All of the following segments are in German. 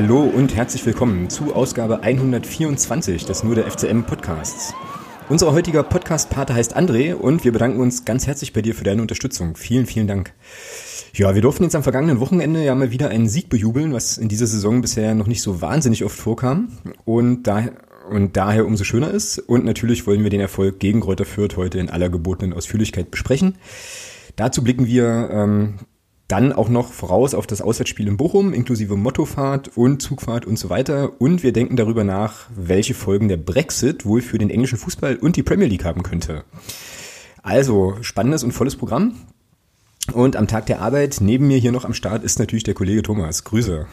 Hallo und herzlich willkommen zu Ausgabe 124 des Nur der FCM Podcasts. Unser heutiger Podcast-Pate heißt André und wir bedanken uns ganz herzlich bei dir für deine Unterstützung. Vielen, vielen Dank. Ja, wir durften jetzt am vergangenen Wochenende ja mal wieder einen Sieg bejubeln, was in dieser Saison bisher noch nicht so wahnsinnig oft vorkam und daher, und daher umso schöner ist. Und natürlich wollen wir den Erfolg gegen Kräuter Fürth heute in aller gebotenen Ausführlichkeit besprechen. Dazu blicken wir ähm, dann auch noch voraus auf das Auswärtsspiel in Bochum, inklusive Mottofahrt und Zugfahrt und so weiter. Und wir denken darüber nach, welche Folgen der Brexit wohl für den englischen Fußball und die Premier League haben könnte. Also, spannendes und volles Programm. Und am Tag der Arbeit neben mir hier noch am Start ist natürlich der Kollege Thomas. Grüße.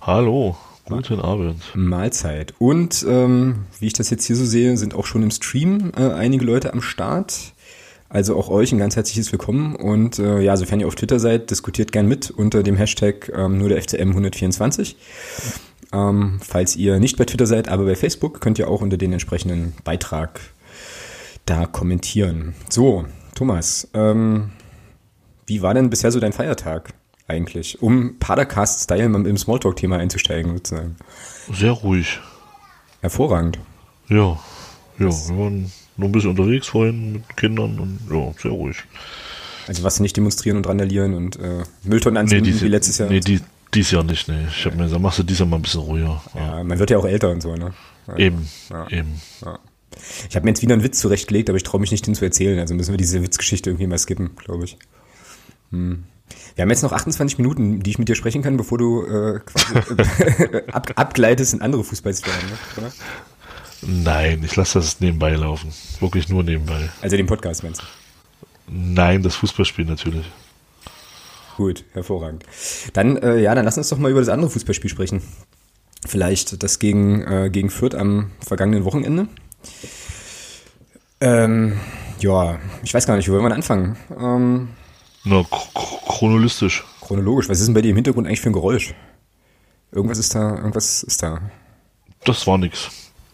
Hallo, guten Abend. Mahlzeit. Und ähm, wie ich das jetzt hier so sehe, sind auch schon im Stream äh, einige Leute am Start. Also auch euch ein ganz herzliches Willkommen und äh, ja, sofern ihr auf Twitter seid, diskutiert gern mit unter dem Hashtag ähm, nur der FCM 124. Ähm, falls ihr nicht bei Twitter seid, aber bei Facebook, könnt ihr auch unter den entsprechenden Beitrag da kommentieren. So, Thomas, ähm, wie war denn bisher so dein Feiertag eigentlich, um Padercast-Style im Smalltalk-Thema einzusteigen sozusagen? Sehr ruhig. Hervorragend. Ja, ja, wir waren nur ein bisschen unterwegs vorhin mit Kindern und ja, sehr ruhig. Also was nicht demonstrieren und randalieren und äh, Mülltonnen anzünden nee, wie letztes Jahr? Nee, die, dieses Jahr nicht, nee. Ich habe mir gesagt, machst du dieses Jahr mal ein bisschen ruhiger. Ja, ja, man wird ja auch älter und so, ne? Ja. Eben, ja. eben. Ja. Ich habe mir jetzt wieder einen Witz zurechtgelegt, aber ich traue mich nicht, den zu erzählen. Also müssen wir diese Witzgeschichte irgendwie mal skippen, glaube ich. Hm. Wir haben jetzt noch 28 Minuten, die ich mit dir sprechen kann, bevor du äh, quasi ab, abgleitest in andere Fußballsphären, ne? Nein, ich lasse das nebenbei laufen. Wirklich nur nebenbei. Also den Podcast meinst du? Nein, das Fußballspiel natürlich. Gut, hervorragend. Dann, äh, ja, dann lass uns doch mal über das andere Fußballspiel sprechen. Vielleicht das gegen, äh, gegen Fürth am vergangenen Wochenende. Ähm, ja, ich weiß gar nicht, wo wollen wir anfangen? Ähm, Na, chronologisch. Chronologisch. Was ist denn bei dir im Hintergrund eigentlich für ein Geräusch? Irgendwas ist da, irgendwas ist da. Das war nix.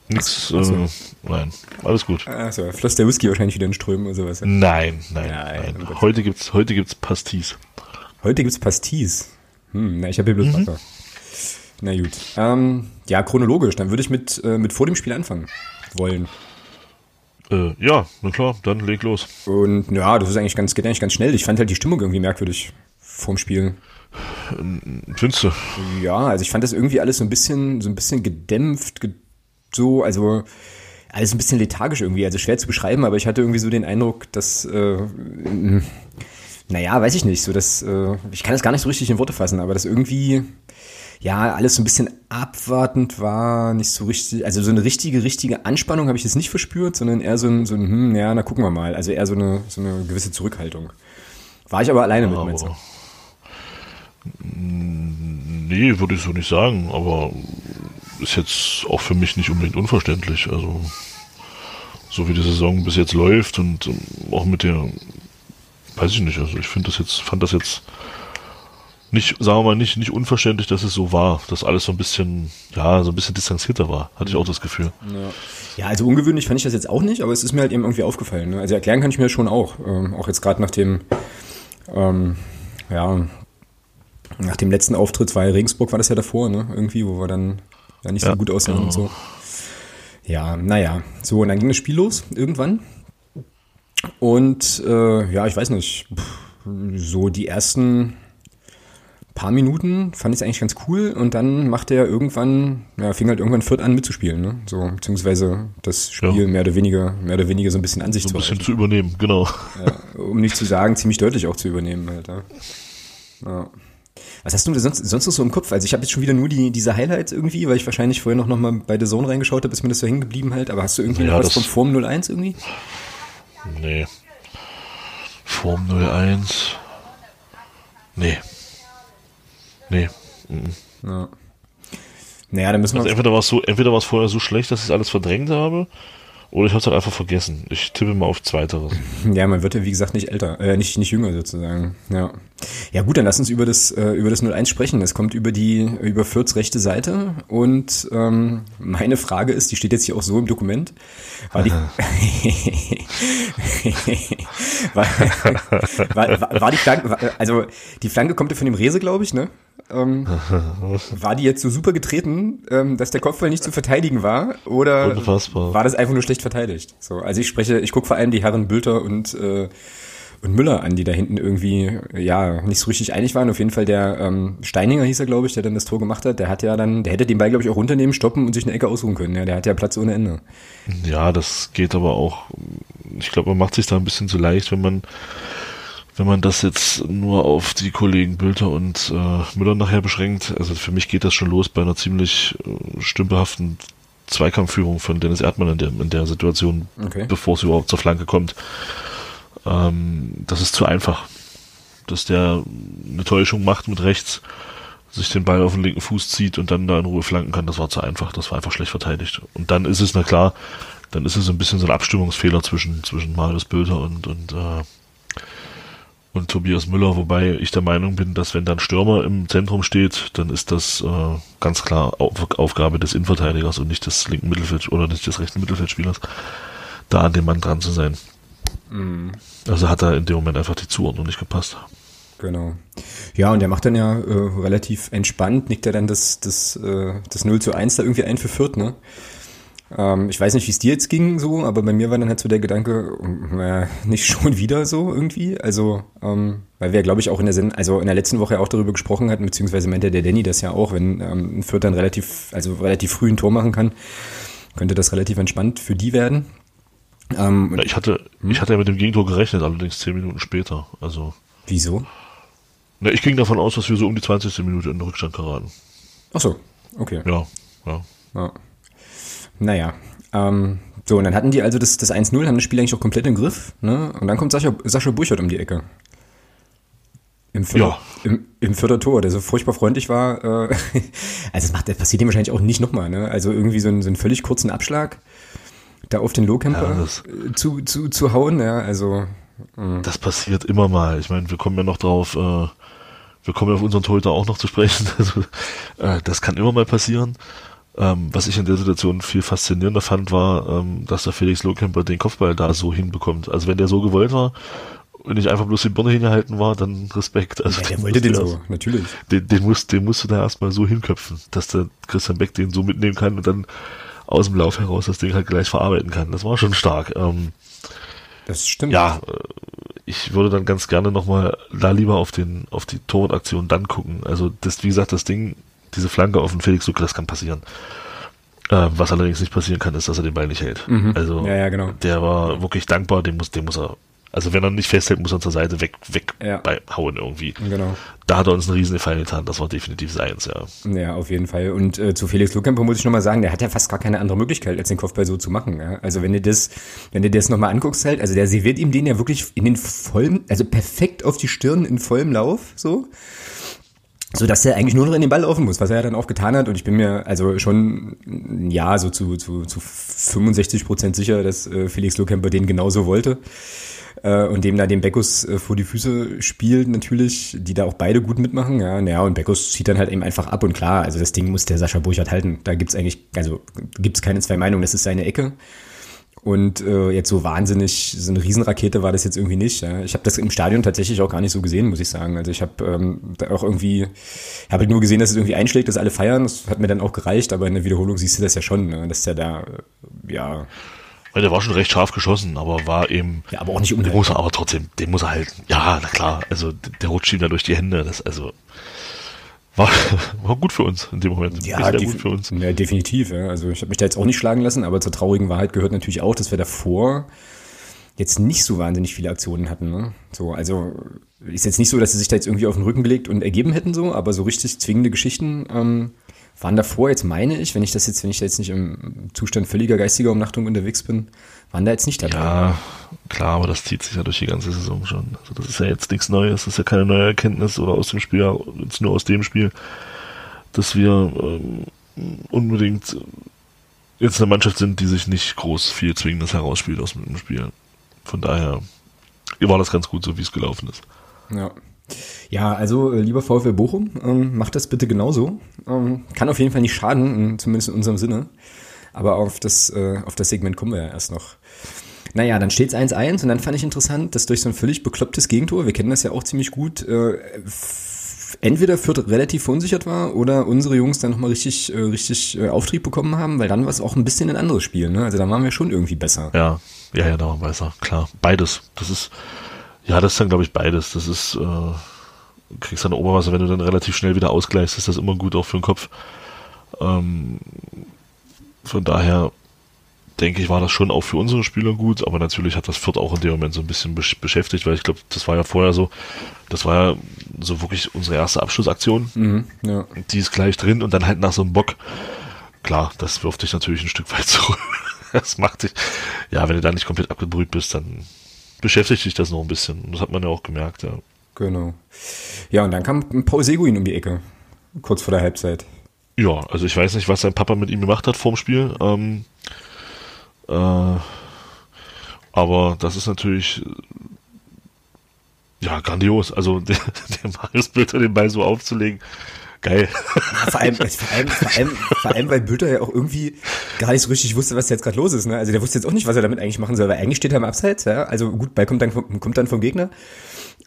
Nix, so. äh, nein, alles gut. Also, floss der Whisky wahrscheinlich wieder in Strömen oder sowas. Nein, nein, nein. nein. heute gibt's, heute gibt's Pastis. Heute gibt's Pastis. Hm, na, ich habe hier bloß mhm. Wasser. Na gut. Ähm, ja, chronologisch, dann würde ich mit, äh, mit vor dem Spiel anfangen wollen. Äh, ja, na klar, dann leg los. Und ja, das ist eigentlich ganz, geht eigentlich ganz schnell. Ich fand halt die Stimmung irgendwie merkwürdig vorm Spiel. Findest du? Ja, also ich fand das irgendwie alles so ein bisschen, so ein bisschen gedämpft, gedämpft so, also alles ein bisschen lethargisch irgendwie, also schwer zu beschreiben, aber ich hatte irgendwie so den Eindruck, dass, äh, naja, weiß ich nicht, so dass, äh, ich kann das gar nicht so richtig in Worte fassen, aber dass irgendwie, ja, alles so ein bisschen abwartend war, nicht so richtig, also so eine richtige, richtige Anspannung habe ich jetzt nicht verspürt, sondern eher so ein, so ein, hm, ja, na gucken wir mal, also eher so eine, so eine gewisse Zurückhaltung. War ich aber alleine mit, meinst du? Nee, würde ich so nicht sagen, aber ist jetzt auch für mich nicht unbedingt unverständlich. Also so wie die Saison bis jetzt läuft und ähm, auch mit der, weiß ich nicht, also ich finde das jetzt, fand das jetzt nicht, sagen wir mal, nicht, nicht unverständlich, dass es so war, dass alles so ein bisschen, ja, so ein bisschen distanzierter war, hatte ich auch das Gefühl. Ja. also ungewöhnlich fand ich das jetzt auch nicht, aber es ist mir halt eben irgendwie aufgefallen. Ne? Also erklären kann ich mir schon auch, ähm, auch jetzt gerade nach dem, ähm, ja, nach dem letzten Auftritt ja Regensburg, war das ja davor, ne? Irgendwie, wo wir dann ja nicht ja, so gut aussehen genau. und so. Ja, naja. So, und dann ging das Spiel los irgendwann. Und äh, ja, ich weiß nicht, so die ersten paar Minuten fand ich es eigentlich ganz cool und dann machte er irgendwann, ja, fing halt irgendwann Fürth an mitzuspielen, ne? So, beziehungsweise das Spiel ja. mehr oder weniger, mehr oder weniger so ein bisschen an sich so ein bisschen zu übernehmen, genau. Ja, um nicht zu sagen, ziemlich deutlich auch zu übernehmen, halt, ja. ja. Was hast du sonst, sonst noch so im Kopf? Also ich habe jetzt schon wieder nur die, diese Highlights irgendwie, weil ich wahrscheinlich vorher noch, noch mal bei The Zone reingeschaut habe, ist mir das so hängen geblieben halt. Aber hast du irgendwie ja, noch was vom Form 01 irgendwie? Nee. Form 01. Nee. Nee. Mhm. Ja. Naja, dann müssen wir. Also entweder war es so, entweder war es vorher so schlecht, dass ich es alles verdrängt habe, oder ich habe es halt einfach vergessen. Ich tippe mal auf Zweiteres. Ja, man wird ja wie gesagt nicht älter, äh, nicht, nicht jünger sozusagen. Ja. Ja gut, dann lass uns über das, äh, über das 01 sprechen. Es kommt über die, über Fürths rechte Seite. Und ähm, meine Frage ist, die steht jetzt hier auch so im Dokument. War die, war, war, war, war die Flanke, also die Flanke kommt ja von dem Rese, glaube ich, ne? Ähm, war die jetzt so super getreten, ähm, dass der Kopfball nicht zu verteidigen war? Oder Unfassbar. war das einfach nur schlecht verteidigt? So, also ich spreche, ich gucke vor allem die Herren Bülter und äh, und Müller an, die da hinten irgendwie ja nicht so richtig einig waren. Auf jeden Fall der ähm, Steininger hieß er, glaube ich, der dann das Tor gemacht hat. Der hat ja dann, der hätte den Ball, glaube ich, auch runternehmen, stoppen und sich eine Ecke ausruhen können. Ja, der hat ja Platz ohne Ende. Ja, das geht aber auch. Ich glaube, man macht sich da ein bisschen zu leicht, wenn man wenn man das jetzt nur auf die Kollegen Bülter und äh, Müller nachher beschränkt. Also für mich geht das schon los bei einer ziemlich äh, stümperhaften Zweikampfführung von Dennis Erdmann in der, in der Situation, okay. bevor es überhaupt zur Flanke kommt. Ähm, das ist zu einfach. Dass der eine Täuschung macht mit rechts, sich den Ball auf den linken Fuß zieht und dann da in Ruhe flanken kann, das war zu einfach. Das war einfach schlecht verteidigt. Und dann ist es, na klar, dann ist es ein bisschen so ein Abstimmungsfehler zwischen, zwischen Marius Bülter und, und, äh, und Tobias Müller, wobei ich der Meinung bin, dass wenn dann Stürmer im Zentrum steht, dann ist das äh, ganz klar Auf Aufgabe des Innenverteidigers und nicht des linken Mittelfeld oder nicht des rechten Mittelfeldspielers, da an dem Mann dran zu sein. Mhm. Also hat er in dem Moment einfach die Zuordnung nicht gepasst. Genau. Ja, und er macht dann ja äh, relativ entspannt, nickt er dann das, das, äh, das 0 zu 1 da irgendwie ein für Fürth, ne? Ähm, ich weiß nicht, wie es dir jetzt ging so, aber bei mir war dann halt so der Gedanke, äh, nicht schon wieder so irgendwie. Also, ähm, weil wir, glaube ich, auch in der Sinn, also in der letzten Woche auch darüber gesprochen hatten, beziehungsweise meinte der Danny das ja auch, wenn ähm, ein Fürth dann relativ, also relativ früh ein Tor machen kann, könnte das relativ entspannt für die werden. Ähm, ich hatte, hm? ich hatte ja mit dem Gegentor gerechnet, allerdings zehn Minuten später. Also. Wieso? Na, ich ging davon aus, dass wir so um die 20. Minute in den Rückstand geraten. Ach so, okay. Ja, ja. ja. Naja, ähm, so, und dann hatten die also das, das 1-0, haben das Spiel eigentlich auch komplett im Griff, ne? Und dann kommt Sascha, Sascha Burchert um die Ecke. Im vierter, ja. im, im vierter Tor, der so furchtbar freundlich war. Äh, also das, macht, das passiert ihm wahrscheinlich auch nicht nochmal, ne? Also irgendwie so, ein, so einen völlig kurzen Abschlag da auf den Low-Camper ja, zu, zu, zu hauen, ja, also. Mh. Das passiert immer mal. Ich meine, wir kommen ja noch drauf, äh, wir kommen ja auf unseren Torhüter auch noch zu sprechen. Also, äh, das kann immer mal passieren. Ähm, was ich in der Situation viel faszinierender fand, war, ähm, dass der Felix Lohkemper den Kopfball da so hinbekommt. Also wenn der so gewollt war und nicht einfach bloß die Birne hingehalten war, dann Respekt. Also ja, der wollte den so, natürlich. Den, den, musst, den musst du da erstmal so hinköpfen, dass der Christian Beck den so mitnehmen kann und dann aus dem Lauf heraus das Ding halt gleich verarbeiten kann. Das war schon stark. Ähm, das stimmt. Ja, äh, ich würde dann ganz gerne nochmal da lieber auf den, auf die Torwart-Aktion dann gucken. Also das, wie gesagt, das Ding, diese Flanke auf den Felix Lucke, das kann passieren. Äh, was allerdings nicht passieren kann, ist, dass er den Ball nicht hält. Mhm. Also ja, ja, genau. der war wirklich dankbar, den muss, den muss er also wenn er nicht festhält, muss er zur Seite weg, weg ja. bei, hauen irgendwie. Genau. Da hat er uns einen riesen Gefallen getan. Das war definitiv seins, ja. Ja, auf jeden Fall. Und äh, zu Felix Lukemper muss ich nochmal sagen, der hat ja fast gar keine andere Möglichkeit, als den Kopfball so zu machen. Ja? Also wenn du das, wenn du das nochmal anguckst halt, also der serviert ihm den ja wirklich in den vollen, also perfekt auf die Stirn in vollem Lauf, so so dass er eigentlich nur noch in den Ball laufen muss, was er ja dann auch getan hat. Und ich bin mir also schon, ja, so zu, zu, zu 65 Prozent sicher, dass äh, Felix Lohkemper den genauso wollte äh, und dem da den Beckus äh, vor die Füße spielt natürlich, die da auch beide gut mitmachen. Ja, naja, und Beckus zieht dann halt eben einfach ab und klar, also das Ding muss der Sascha Burchardt halten. Da gibt's eigentlich, also gibt's keine zwei Meinungen, das ist seine Ecke. Und äh, jetzt so wahnsinnig, so eine Riesenrakete war das jetzt irgendwie nicht. Ja. Ich habe das im Stadion tatsächlich auch gar nicht so gesehen, muss ich sagen. Also ich habe ähm, da auch irgendwie, habe halt nur gesehen, dass es irgendwie einschlägt, dass alle feiern. Das hat mir dann auch gereicht, aber in der Wiederholung siehst du das ja schon, ne? dass der da, äh, ja, der war schon recht scharf geschossen, aber war eben. Ja, aber auch nicht unbedingt. Muss er aber trotzdem, den muss er halten. Ja, na klar. Also der rutscht ihm da durch die Hände. Das also war, war gut für uns in dem Moment. Ja, gut für uns. Ja, definitiv. Ja. Also ich habe mich da jetzt auch nicht schlagen lassen, aber zur traurigen Wahrheit gehört natürlich auch, dass wir davor jetzt nicht so wahnsinnig viele Aktionen hatten. Ne? So, also ist jetzt nicht so, dass sie sich da jetzt irgendwie auf den Rücken gelegt und ergeben hätten so, aber so richtig zwingende Geschichten ähm, waren davor, jetzt meine ich, wenn ich das jetzt, wenn ich da jetzt nicht im Zustand völliger geistiger Umnachtung unterwegs bin, waren da jetzt nicht dabei. Ja, klar, aber das zieht sich ja durch die ganze Saison schon. Also das ist ja jetzt nichts Neues, das ist ja keine neue Erkenntnis oder aus dem Spiel, jetzt nur aus dem Spiel, dass wir ähm, unbedingt jetzt eine Mannschaft sind, die sich nicht groß viel Zwingendes herausspielt aus dem Spiel. Von daher war das ganz gut, so wie es gelaufen ist. Ja. Ja, also äh, lieber VfL Bochum, ähm, macht das bitte genauso. Ähm, kann auf jeden Fall nicht schaden, zumindest in unserem Sinne. Aber auf das, äh, auf das Segment kommen wir ja erst noch. Naja, dann steht es 1-1 und dann fand ich interessant, dass durch so ein völlig beklopptes Gegentor, wir kennen das ja auch ziemlich gut, äh, entweder Fürth relativ verunsichert war oder unsere Jungs dann nochmal richtig, äh, richtig äh, Auftrieb bekommen haben, weil dann war es auch ein bisschen ein anderes Spiel. Ne? Also da waren wir schon irgendwie besser. Ja, ja, ja, da waren wir besser, klar. Beides. Das ist, ja, das ist dann, glaube ich, beides. Das ist, äh, kriegst dann Oberwasser, wenn du dann relativ schnell wieder ausgleichst, ist das immer gut auch für den Kopf. Ähm, von daher denke ich, war das schon auch für unsere Spieler gut, aber natürlich hat das Fürth auch in dem Moment so ein bisschen besch beschäftigt, weil ich glaube, das war ja vorher so, das war ja so wirklich unsere erste Abschlussaktion. Mhm, ja. Die ist gleich drin und dann halt nach so einem Bock. Klar, das wirft dich natürlich ein Stück weit zurück. Das macht dich, ja, wenn du da nicht komplett abgebrüht bist, dann beschäftigt dich das noch ein bisschen. Das hat man ja auch gemerkt, ja. Genau. Ja, und dann kam Paul Seguin um die Ecke, kurz vor der Halbzeit. Ja, also ich weiß nicht, was sein Papa mit ihm gemacht hat vorm Spiel. Ähm, äh, aber das ist natürlich ja grandios. Also der, der Marius Bülter den Ball so aufzulegen, geil. Ja, vor, allem, vor, allem, vor, allem, vor allem, weil Bülter ja auch irgendwie gar nicht so richtig wusste, was jetzt gerade los ist. Ne? Also der wusste jetzt auch nicht, was er damit eigentlich machen soll, weil eigentlich steht er im Abseits. Ja? Also gut, Ball kommt dann, kommt dann vom Gegner.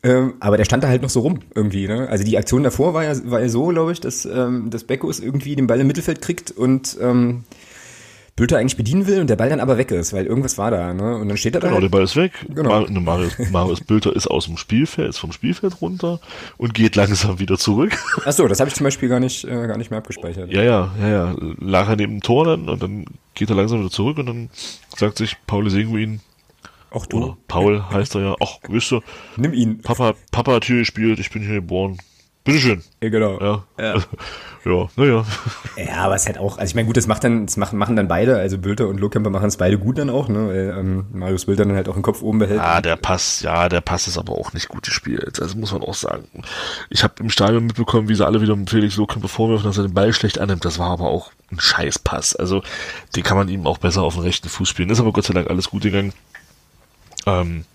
Ähm, aber der stand da halt noch so rum irgendwie. Ne? Also die Aktion davor war ja, war ja so, glaube ich, dass, ähm, dass Beckos irgendwie den Ball im Mittelfeld kriegt und ähm, Bülter eigentlich bedienen will und der Ball dann aber weg ist, weil irgendwas war da, ne? Und dann steht er da. Genau, halt. der Ball ist weg. Genau. Mar Marius, Marius Bülter ist aus dem Spielfeld, ist vom Spielfeld runter und geht langsam wieder zurück. Ach so, das habe ich zum Beispiel gar nicht, äh, gar nicht mehr abgespeichert. Ja, ja, ja, ja. Lag er neben dem Tor dann und dann geht er langsam wieder zurück und dann sagt sich Paul Seguin, auch du. Oder Paul heißt er ja. Ach, wisst du. Nimm ihn. Papa, Papa hat hier gespielt, ich bin hier geboren. Bitteschön. Ja, genau. Ja. Ja, ja naja. Ja, aber es hat auch, also ich meine, gut, das macht dann, das machen, machen dann beide, also Bülter und Lohkemper machen es beide gut dann auch, ne, weil ähm, Marius Bülter dann halt auch den Kopf oben behält. Ja, der Pass, ja, der Pass ist aber auch nicht gut gespielt, also muss man auch sagen. Ich habe im Stadion mitbekommen, wie sie alle wieder Felix Lohkemper vorwerfen, dass er den Ball schlecht annimmt, das war aber auch ein Scheißpass, also den kann man ihm auch besser auf den rechten Fuß spielen, ist aber Gott sei Dank alles gut gegangen. Ähm,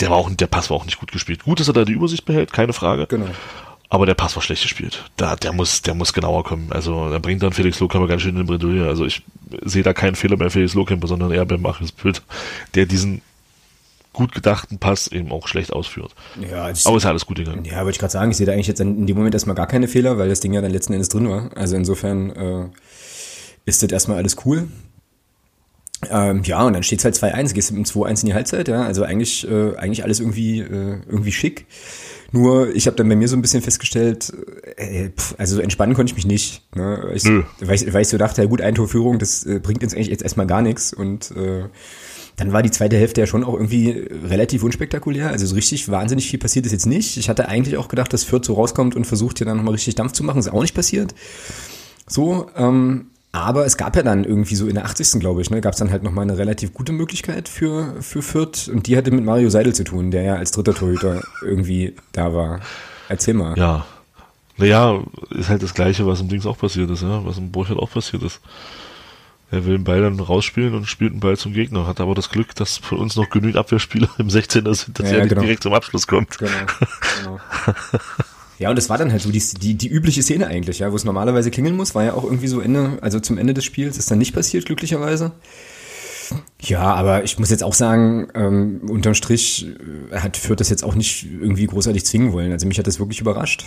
der war auch, der Pass war auch nicht gut gespielt. Gut, dass er da die Übersicht behält, keine Frage. Genau. Aber der Pass war schlecht gespielt. Da, der muss, der muss genauer kommen. Also, da bringt dann Felix Lohkamper ganz schön in den Bredouille. Also, ich sehe da keinen Fehler bei Felix Lohkamper, sondern eher bei Marius Pült, der diesen gut gedachten Pass eben auch schlecht ausführt. Ja, ich, aber ist ja alles gut gegangen. Ja, wollte ich gerade sagen, ich sehe da eigentlich jetzt in dem Moment erstmal gar keine Fehler, weil das Ding ja dann letzten Endes drin war. Also insofern äh, ist das erstmal alles cool. Ähm, ja, und dann steht es halt 2-1, gehst mit dem 2-1 in die Halbzeit, ja. Also eigentlich, äh, eigentlich alles irgendwie, äh, irgendwie schick. Nur, ich habe dann bei mir so ein bisschen festgestellt, äh, pff, also entspannen konnte ich mich nicht. Ne? Ich, weil, ich, weil ich so dachte, ja gut, Eintorführung, das äh, bringt uns eigentlich jetzt erstmal gar nichts. Und äh, dann war die zweite Hälfte ja schon auch irgendwie relativ unspektakulär. Also so richtig wahnsinnig viel passiert ist jetzt nicht. Ich hatte eigentlich auch gedacht, dass Fürth so rauskommt und versucht hier dann nochmal richtig Dampf zu machen. Ist auch nicht passiert. So, ähm, aber es gab ja dann irgendwie so in der 80. glaube ich, ne, gab es dann halt nochmal eine relativ gute Möglichkeit für, für Fürth und die hatte mit Mario Seidel zu tun, der ja als dritter Torhüter irgendwie da war. Erzähl mal. Ja. Naja, ist halt das Gleiche, was im Dings auch passiert ist, ja, was im Burchard auch passiert ist. Er will den Ball dann rausspielen und spielt den Ball zum Gegner, hat aber das Glück, dass von uns noch genügend Abwehrspieler im 16er sind, dass ja, er genau. direkt zum Abschluss kommt. Genau, genau. Ja, und das war dann halt so die, die, die übliche Szene eigentlich, ja, wo es normalerweise klingeln muss, war ja auch irgendwie so Ende, also zum Ende des Spiels, ist dann nicht passiert, glücklicherweise. Ja, aber ich muss jetzt auch sagen, ähm, unterm Strich äh, hat Fürth das jetzt auch nicht irgendwie großartig zwingen wollen. Also mich hat das wirklich überrascht.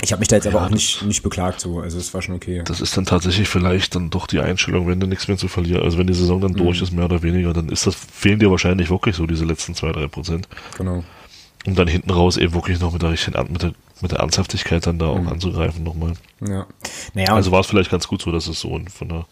Ich habe mich da jetzt ja, aber auch nicht, nicht beklagt so, also es war schon okay. Das ist dann tatsächlich vielleicht dann doch die Einstellung, wenn du nichts mehr zu verlieren, also wenn die Saison dann mhm. durch ist, mehr oder weniger, dann ist das, fehlen dir wahrscheinlich wirklich so diese letzten zwei, drei Prozent. Genau. Um dann hinten raus eben wirklich noch mit der richtigen, mit der mit der Ernsthaftigkeit dann da auch mhm. anzugreifen nochmal. Ja. Naja, also war es vielleicht ganz gut so, dass es so von der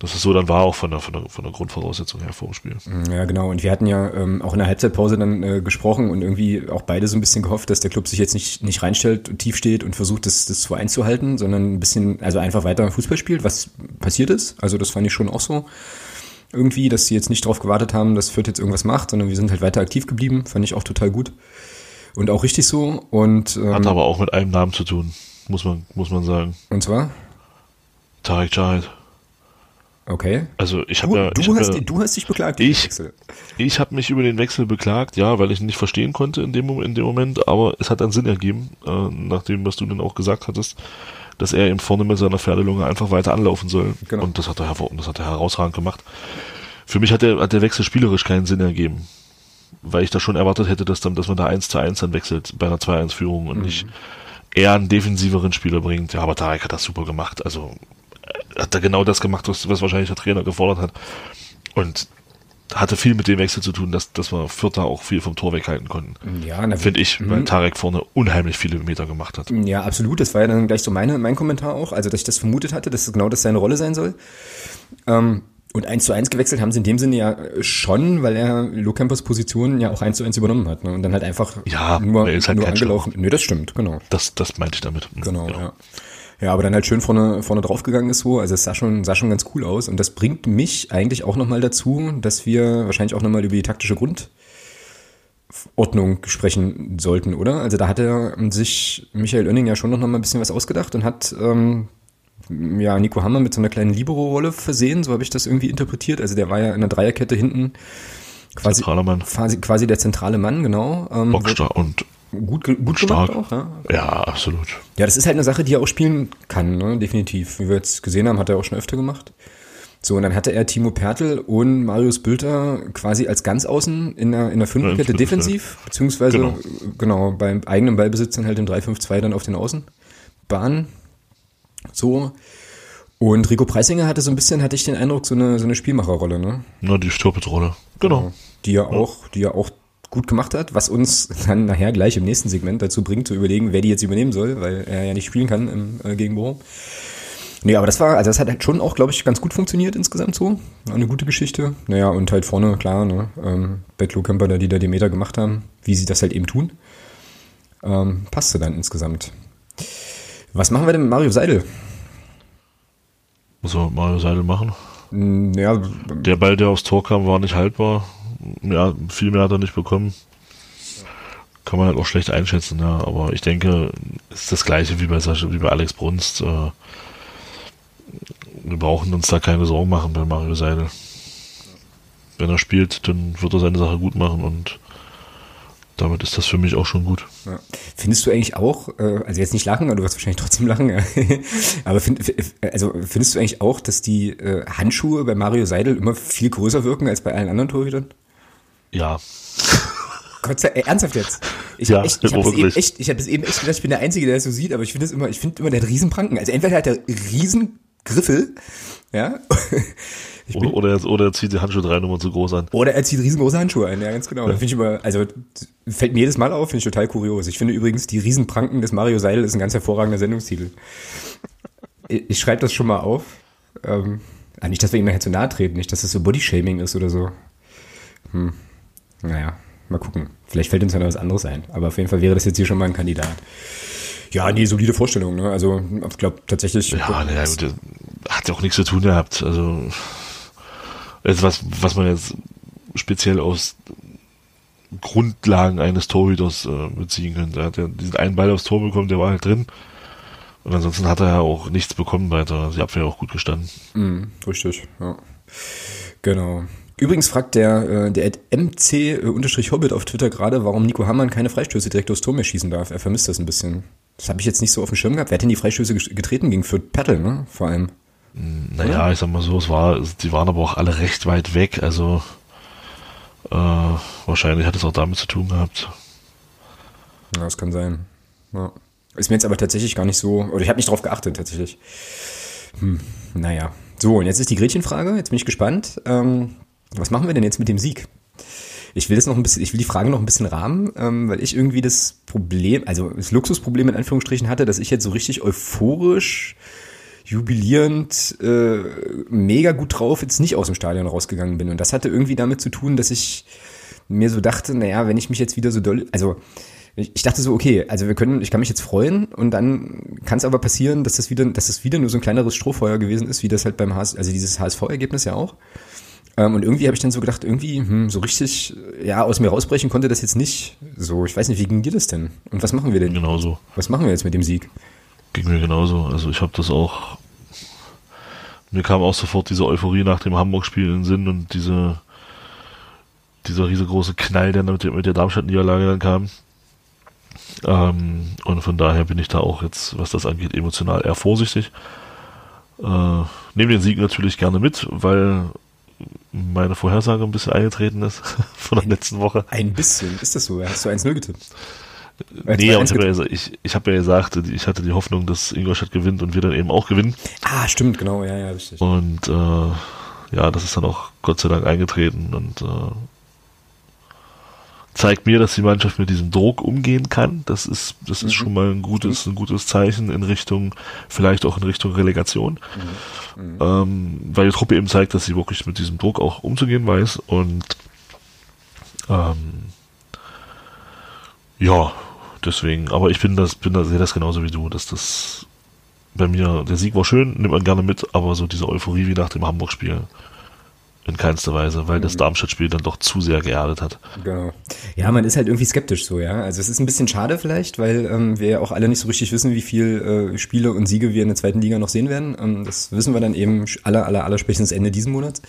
dass es so dann war, auch von der, von der, von der Grundvoraussetzung her vor dem Spiel. Mhm, ja, genau. Und wir hatten ja ähm, auch in der Halbzeitpause dann äh, gesprochen und irgendwie auch beide so ein bisschen gehofft, dass der Club sich jetzt nicht, nicht reinstellt und tief steht und versucht, das, das so einzuhalten, sondern ein bisschen, also einfach weiter Fußball spielt, was passiert ist. Also das fand ich schon auch so irgendwie, dass sie jetzt nicht darauf gewartet haben, dass Fürth jetzt irgendwas macht, sondern wir sind halt weiter aktiv geblieben. Fand ich auch total gut. Und auch richtig so. Und, ähm, Hat aber auch mit einem Namen zu tun, muss man, muss man sagen. Und zwar? Tarek Jahed. Okay. Also ich habe ja, du, hab hast, ja, du hast dich beklagt. Ich, ich habe mich über den Wechsel beklagt, ja, weil ich ihn nicht verstehen konnte in dem, in dem Moment, aber es hat dann Sinn ergeben, äh, nachdem, was du dann auch gesagt hattest, dass er eben vorne mit seiner Pferdelunge einfach weiter anlaufen soll. Genau. Und das hat er, das hat er herausragend gemacht. Für mich hat der, hat der Wechsel spielerisch keinen Sinn ergeben weil ich da schon erwartet hätte, dass dann, dass man da 1 zu 1 dann wechselt bei einer 2-1-Führung und mhm. nicht eher einen defensiveren Spieler bringt. Ja, aber Tarek hat das super gemacht. Also hat er genau das gemacht, was, was wahrscheinlich der Trainer gefordert hat. Und hatte viel mit dem Wechsel zu tun, dass, dass wir Vierter auch viel vom Tor weghalten konnten. Ja, finde ich, weil mhm. Tarek vorne unheimlich viele Meter gemacht hat. Ja, absolut. Das war ja dann gleich so meine, mein Kommentar auch, also dass ich das vermutet hatte, dass genau das seine Rolle sein soll. Ähm, und eins zu eins gewechselt haben sie in dem Sinne ja schon, weil er Lohkempers Position ja auch eins zu eins übernommen hat. Ne? Und dann halt einfach ja, nur, ist halt nur angelaufen. Nee, das stimmt, genau. Das, das meinte ich damit. Genau, genau. ja. Ja, aber dann halt schön vorne, vorne draufgegangen ist so. Also es sah schon, sah schon ganz cool aus. Und das bringt mich eigentlich auch nochmal dazu, dass wir wahrscheinlich auch nochmal über die taktische Grundordnung sprechen sollten, oder? Also da hat er sich Michael Oenning ja schon noch mal ein bisschen was ausgedacht und hat ähm, ja Nico Hammer mit so einer kleinen Libero-Rolle versehen, so habe ich das irgendwie interpretiert. Also der war ja in der Dreierkette hinten quasi, quasi, quasi der zentrale Mann, genau. Ähm, Bockstar und gut, gut gemacht auch, ja? Ja, absolut. Ja, das ist halt eine Sache, die er auch spielen kann, ne? definitiv. Wie wir jetzt gesehen haben, hat er auch schon öfter gemacht. So, und dann hatte er Timo Pertl und Marius Bülter quasi als ganz außen in der, in der Fünferkette defensiv, beziehungsweise genau. genau beim eigenen Ballbesitz dann halt im 3-5-2 dann auf den Außenbahnen. So. Und Rico Preisinger hatte so ein bisschen, hatte ich den Eindruck, so eine, so eine Spielmacherrolle, ne? Na, die Stürpitz-Rolle. Genau. Die ja auch, die ja auch gut gemacht hat, was uns dann nachher gleich im nächsten Segment dazu bringt, zu überlegen, wer die jetzt übernehmen soll, weil er ja nicht spielen kann im, äh, gegen Bochum. Nee, aber das war, also das hat halt schon auch, glaube ich, ganz gut funktioniert insgesamt so. Eine gute Geschichte. Naja, und halt vorne, klar, ne, ähm, Bettlo Camper, die da die Meter gemacht haben, wie sie das halt eben tun. Ähm, passte dann insgesamt. Was machen wir denn mit Mario Seidel? Was soll Mario Seidel machen? Hm, ja, der Ball, der aufs Tor kam, war nicht haltbar ja, viel mehr hat er nicht bekommen. Kann man halt auch schlecht einschätzen, ja. Aber ich denke, es ist das gleiche wie bei Sascha, wie bei Alex Brunst. Äh, wir brauchen uns da keine Sorgen machen bei Mario Seidel. Wenn er spielt, dann wird er seine Sache gut machen und damit ist das für mich auch schon gut. Ja. Findest du eigentlich auch, äh, also jetzt nicht lachen, aber du wirst wahrscheinlich trotzdem lachen, aber find, also findest du eigentlich auch, dass die äh, Handschuhe bei Mario Seidel immer viel größer wirken als bei allen anderen Torhütern? Ja. Gott sei Dank, ernsthaft jetzt. Ich ja, echt, ich habe es eben echt, ich habe es eben echt gedacht, ich bin der Einzige, der das so sieht, aber ich finde es immer, ich finde immer, der hat Riesenpranken. Also entweder hat er Riesengriffel, ja. Oder, oder, er, oder er zieht die Handschuhe drei Nummern zu groß an. Oder er zieht riesengroße Handschuhe ein, ja, ganz genau. Ja. Finde ich immer, also fällt mir jedes Mal auf, finde ich total kurios. Ich finde übrigens, die Riesenpranken des Mario Seidel ist ein ganz hervorragender Sendungstitel. Ich, ich schreibe das schon mal auf. Ähm, ah, nicht, dass wir ihm nachher zu nahe treten, nicht, dass das so Bodyshaming ist oder so. Hm. Naja, mal gucken. Vielleicht fällt uns ja noch was anderes ein. Aber auf jeden Fall wäre das jetzt hier schon mal ein Kandidat. Ja, nee, solide Vorstellung. Ne? Also ich glaube tatsächlich. Ja, naja, gut, hat ja auch nichts zu tun gehabt. Also etwas, was man jetzt speziell aus Grundlagen eines Torhüters äh, beziehen könnte. Er hat ja diesen einen Ball aufs Tor bekommen, der war halt drin. Und ansonsten hat er ja auch nichts bekommen weiter. Die Abwehr auch gut gestanden. Mm, richtig, ja. Genau. Übrigens fragt der, äh, der MC-Hobbit auf Twitter gerade, warum Nico Hammann keine Freistöße direkt aufs Tor mehr schießen darf. Er vermisst das ein bisschen. Das habe ich jetzt nicht so auf dem Schirm gehabt. Wer hat denn die Freistöße getreten gegen für Pertl, ne? Vor allem. Naja, Oder? ich sag mal so, es war, die waren aber auch alle recht weit weg, also äh, wahrscheinlich hat es auch damit zu tun gehabt. Ja, das kann sein. Ja. Ist mir jetzt aber tatsächlich gar nicht so, oder ich habe nicht drauf geachtet tatsächlich. Hm, naja. So, und jetzt ist die Gretchenfrage, jetzt bin ich gespannt. Ähm, was machen wir denn jetzt mit dem Sieg? Ich will das noch ein bisschen, ich will die Frage noch ein bisschen rahmen, ähm, weil ich irgendwie das Problem, also das Luxusproblem in Anführungsstrichen hatte, dass ich jetzt so richtig euphorisch, jubilierend, äh, mega gut drauf jetzt nicht aus dem Stadion rausgegangen bin. Und das hatte irgendwie damit zu tun, dass ich mir so dachte, naja, wenn ich mich jetzt wieder so doll, also ich dachte so, okay, also wir können, ich kann mich jetzt freuen und dann kann es aber passieren, dass das wieder, dass das wieder nur so ein kleineres Strohfeuer gewesen ist, wie das halt beim HS, also dieses HSV-Ergebnis ja auch. Ähm, und irgendwie habe ich dann so gedacht, irgendwie, hm, so richtig, ja, aus mir rausbrechen konnte das jetzt nicht. So, ich weiß nicht, wie ging dir das denn? Und was machen wir denn? Genauso. Was machen wir jetzt mit dem Sieg? Ging mir genauso. Also ich habe das auch, mir kam auch sofort diese Euphorie nach dem Hamburg-Spiel in den Sinn und diese, dieser riesengroße Knall, der mit der, mit der Darmstadt-Niederlage dann kam. Ähm, und von daher bin ich da auch jetzt, was das angeht, emotional eher vorsichtig. Äh, nehme den Sieg natürlich gerne mit, weil meine Vorhersage ein bisschen eingetreten ist von der letzten Woche. Ein bisschen, ist das so? Hast du 1-0 getippt? Nee, aber ich habe ja, ich, ich hab ja gesagt, ich hatte die Hoffnung, dass Ingolstadt gewinnt und wir dann eben auch gewinnen. Ah, stimmt, genau, ja, ja, richtig. Und äh, ja, das ist dann auch Gott sei Dank eingetreten und äh, zeigt mir, dass die Mannschaft mit diesem Druck umgehen kann. Das ist, das ist mhm. schon mal ein gutes, ein gutes Zeichen in Richtung, vielleicht auch in Richtung Relegation. Mhm. Mhm. Ähm, weil die Truppe eben zeigt, dass sie wirklich mit diesem Druck auch umzugehen weiß und ähm, ja, deswegen, aber ich bin das, bin da, sehe das genauso wie du, dass das bei mir, der Sieg war schön, nimmt man gerne mit, aber so diese Euphorie wie nach dem Hamburg-Spiel in keinster Weise, weil das mhm. Darmstadt-Spiel dann doch zu sehr geerdet hat. Genau. Ja, man ist halt irgendwie skeptisch so, ja. Also es ist ein bisschen schade vielleicht, weil ähm, wir ja auch alle nicht so richtig wissen, wie viel äh, Spiele und Siege wir in der zweiten Liga noch sehen werden. Ähm, das wissen wir dann eben aller, aller, aller spätestens Ende diesen Monats.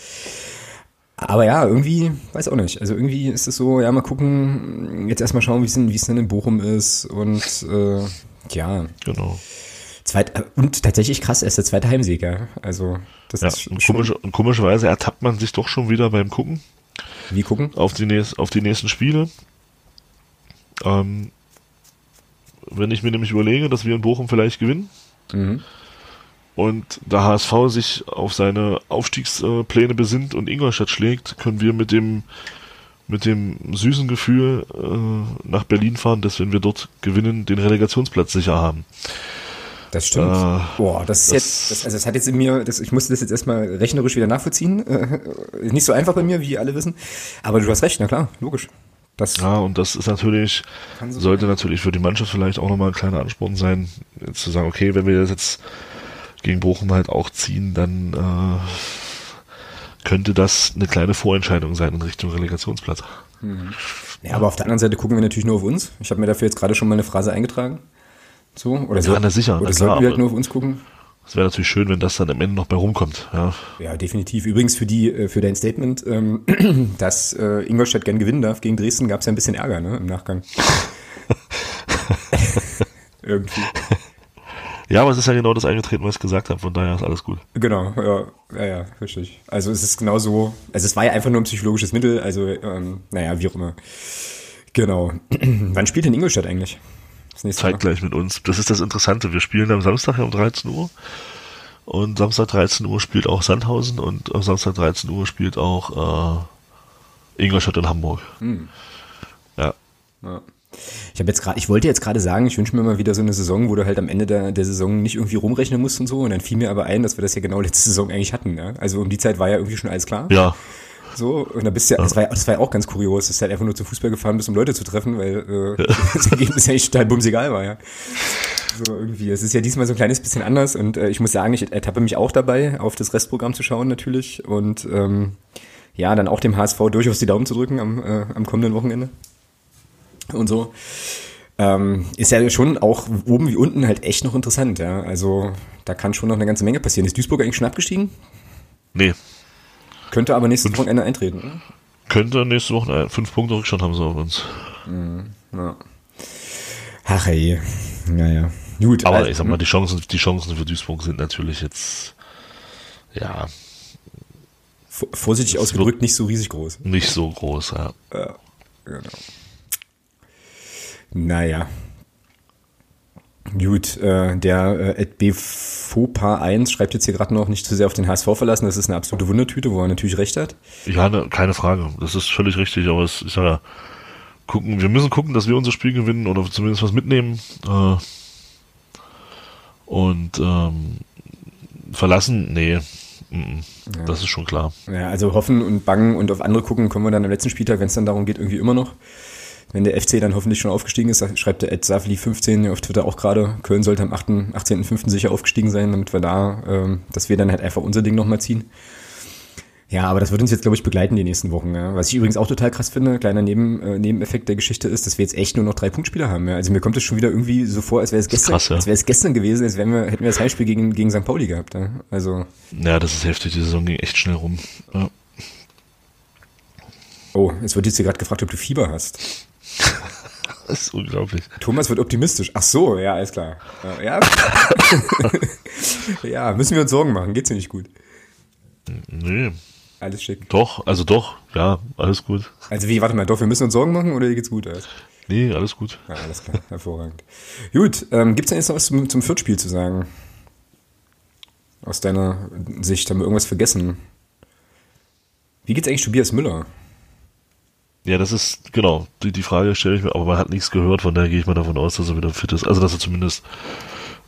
Aber ja, irgendwie, weiß auch nicht. Also irgendwie ist es so, ja, mal gucken, jetzt erstmal schauen, wie es denn, wie es denn in Bochum ist und äh, ja. Genau. Zweit, äh, und tatsächlich krass, er ist der zweite Heimsieg, ja. Also, das ja, ist und, komisch, komischerweise ertappt man sich doch schon wieder beim Gucken. Wie gucken? Auf die, nächst, auf die nächsten Spiele. Ähm, wenn ich mir nämlich überlege, dass wir in Bochum vielleicht gewinnen mhm. und der HSV sich auf seine Aufstiegspläne besinnt und Ingolstadt schlägt, können wir mit dem mit dem süßen Gefühl äh, nach Berlin fahren, dass wenn wir dort gewinnen, den Relegationsplatz sicher haben. Das stimmt. Äh, Boah, das ist das, jetzt, das, also das hat jetzt in mir, das, ich musste das jetzt erstmal rechnerisch wieder nachvollziehen. Äh, nicht so einfach bei mir, wie alle wissen. Aber du hast recht, na klar, logisch. Das ja, und das ist natürlich, so sollte sein. natürlich für die Mannschaft vielleicht auch nochmal ein kleiner Ansporn sein, zu sagen, okay, wenn wir das jetzt gegen Bochum halt auch ziehen, dann äh, könnte das eine kleine Vorentscheidung sein in Richtung Relegationsplatz. Mhm. Ja, aber auf der anderen Seite gucken wir natürlich nur auf uns. Ich habe mir dafür jetzt gerade schon mal eine Phrase eingetragen. So? Oder, so, ja, sicher, oder sollten wir halt nur auf uns gucken? Es wäre natürlich schön, wenn das dann am Ende noch bei rumkommt. Ja, ja definitiv. Übrigens für die äh, für dein Statement, ähm, dass äh, Ingolstadt gern gewinnen darf gegen Dresden, gab es ja ein bisschen Ärger ne, im Nachgang. Irgendwie. Ja, aber es ist ja genau das eingetreten, was ich gesagt habe, von daher ist alles gut. Genau, ja, ja, ja, richtig. Also es ist genau so, also es war ja einfach nur ein psychologisches Mittel, also ähm, naja, wie auch immer. Genau. Wann spielt denn Ingolstadt eigentlich? Zeitgleich mit uns. Das ist das Interessante. Wir spielen am Samstag um 13 Uhr. Und Samstag 13 Uhr spielt auch Sandhausen und am Samstag 13 Uhr spielt auch äh, Ingolstadt in Hamburg. Hm. Ja. ja. Ich habe jetzt gerade, ich wollte jetzt gerade sagen, ich wünsche mir mal wieder so eine Saison, wo du halt am Ende der, der Saison nicht irgendwie rumrechnen musst und so. Und dann fiel mir aber ein, dass wir das ja genau letzte Saison eigentlich hatten. Ja? Also um die Zeit war ja irgendwie schon alles klar. Ja. So, und da bist du ja, das war, das war ja auch ganz kurios, dass du halt einfach nur zum Fußball gefahren bist, um Leute zu treffen, weil äh, das Ergebnis ja nicht total bumsegal war, ja. So irgendwie. Es ist ja diesmal so ein kleines bisschen anders und äh, ich muss sagen, ich ertappe mich auch dabei, auf das Restprogramm zu schauen natürlich und ähm, ja, dann auch dem HSV durchaus die Daumen zu drücken am, äh, am kommenden Wochenende. Und so. Ähm, ist ja schon auch oben wie unten halt echt noch interessant, ja. Also da kann schon noch eine ganze Menge passieren. Ist Duisburg eigentlich schon abgestiegen? Nee, könnte aber nächstes Wochenende eintreten. Könnte nächste Woche fünf Punkte Rückstand haben sie auf uns. Mhm, ja. Ach ey. Naja. Gut. Aber also, ich sag mal, die Chancen, die Chancen für Duisburg sind natürlich jetzt ja. Vorsichtig ausgedrückt, nicht so riesig groß. Nicht so groß, ja. ja genau. Naja. Gut, äh, der äh, BFOPA1 schreibt jetzt hier gerade noch nicht zu sehr auf den HSV verlassen. Das ist eine absolute Wundertüte, wo er natürlich recht hat. Ja, ne, keine Frage. Das ist völlig richtig, aber es ist ja gucken, wir müssen gucken, dass wir unser Spiel gewinnen oder zumindest was mitnehmen. Äh, und ähm, verlassen, nee. Ja. Das ist schon klar. Ja, also hoffen und bangen und auf andere gucken können wir dann am letzten Spieltag, wenn es dann darum geht, irgendwie immer noch wenn der FC dann hoffentlich schon aufgestiegen ist, schreibt der Ed Safli 15 auf Twitter auch gerade, Köln sollte am 8., 18.05. sicher aufgestiegen sein, damit wir da, ähm, dass wir dann halt einfach unser Ding nochmal ziehen. Ja, aber das wird uns jetzt, glaube ich, begleiten die nächsten Wochen. Ja. Was ich übrigens auch total krass finde, kleiner Neben, äh, Nebeneffekt der Geschichte ist, dass wir jetzt echt nur noch drei Punktspieler haben. Ja. Also mir kommt es schon wieder irgendwie so vor, als wäre es gestern, krass, ja. als wäre es gestern gewesen, als wären wir, hätten wir das Heimspiel gegen, gegen St. Pauli gehabt. Ja. Also. Ja, das ist heftig, die Saison ging echt schnell rum. Ja. Oh, jetzt wird jetzt hier gerade gefragt, ob du Fieber hast. Das ist unglaublich. Thomas wird optimistisch. Ach so, ja, alles klar. Ja, ja müssen wir uns Sorgen machen. Geht's dir nicht gut? Nee. Alles schick. Doch, also doch, ja, alles gut. Also wie, warte mal, doch, wir müssen uns Sorgen machen oder geht's gut? Alles? Nee, alles gut. Ja, alles klar, hervorragend. Gut, ähm, gibt es denn jetzt noch was zum, zum Viertspiel zu sagen? Aus deiner Sicht, haben wir irgendwas vergessen? Wie geht's eigentlich Tobias Müller? Ja, das ist, genau, die, die Frage stelle ich mir, aber man hat nichts gehört, von daher gehe ich mal davon aus, dass er wieder fit ist. Also, dass er zumindest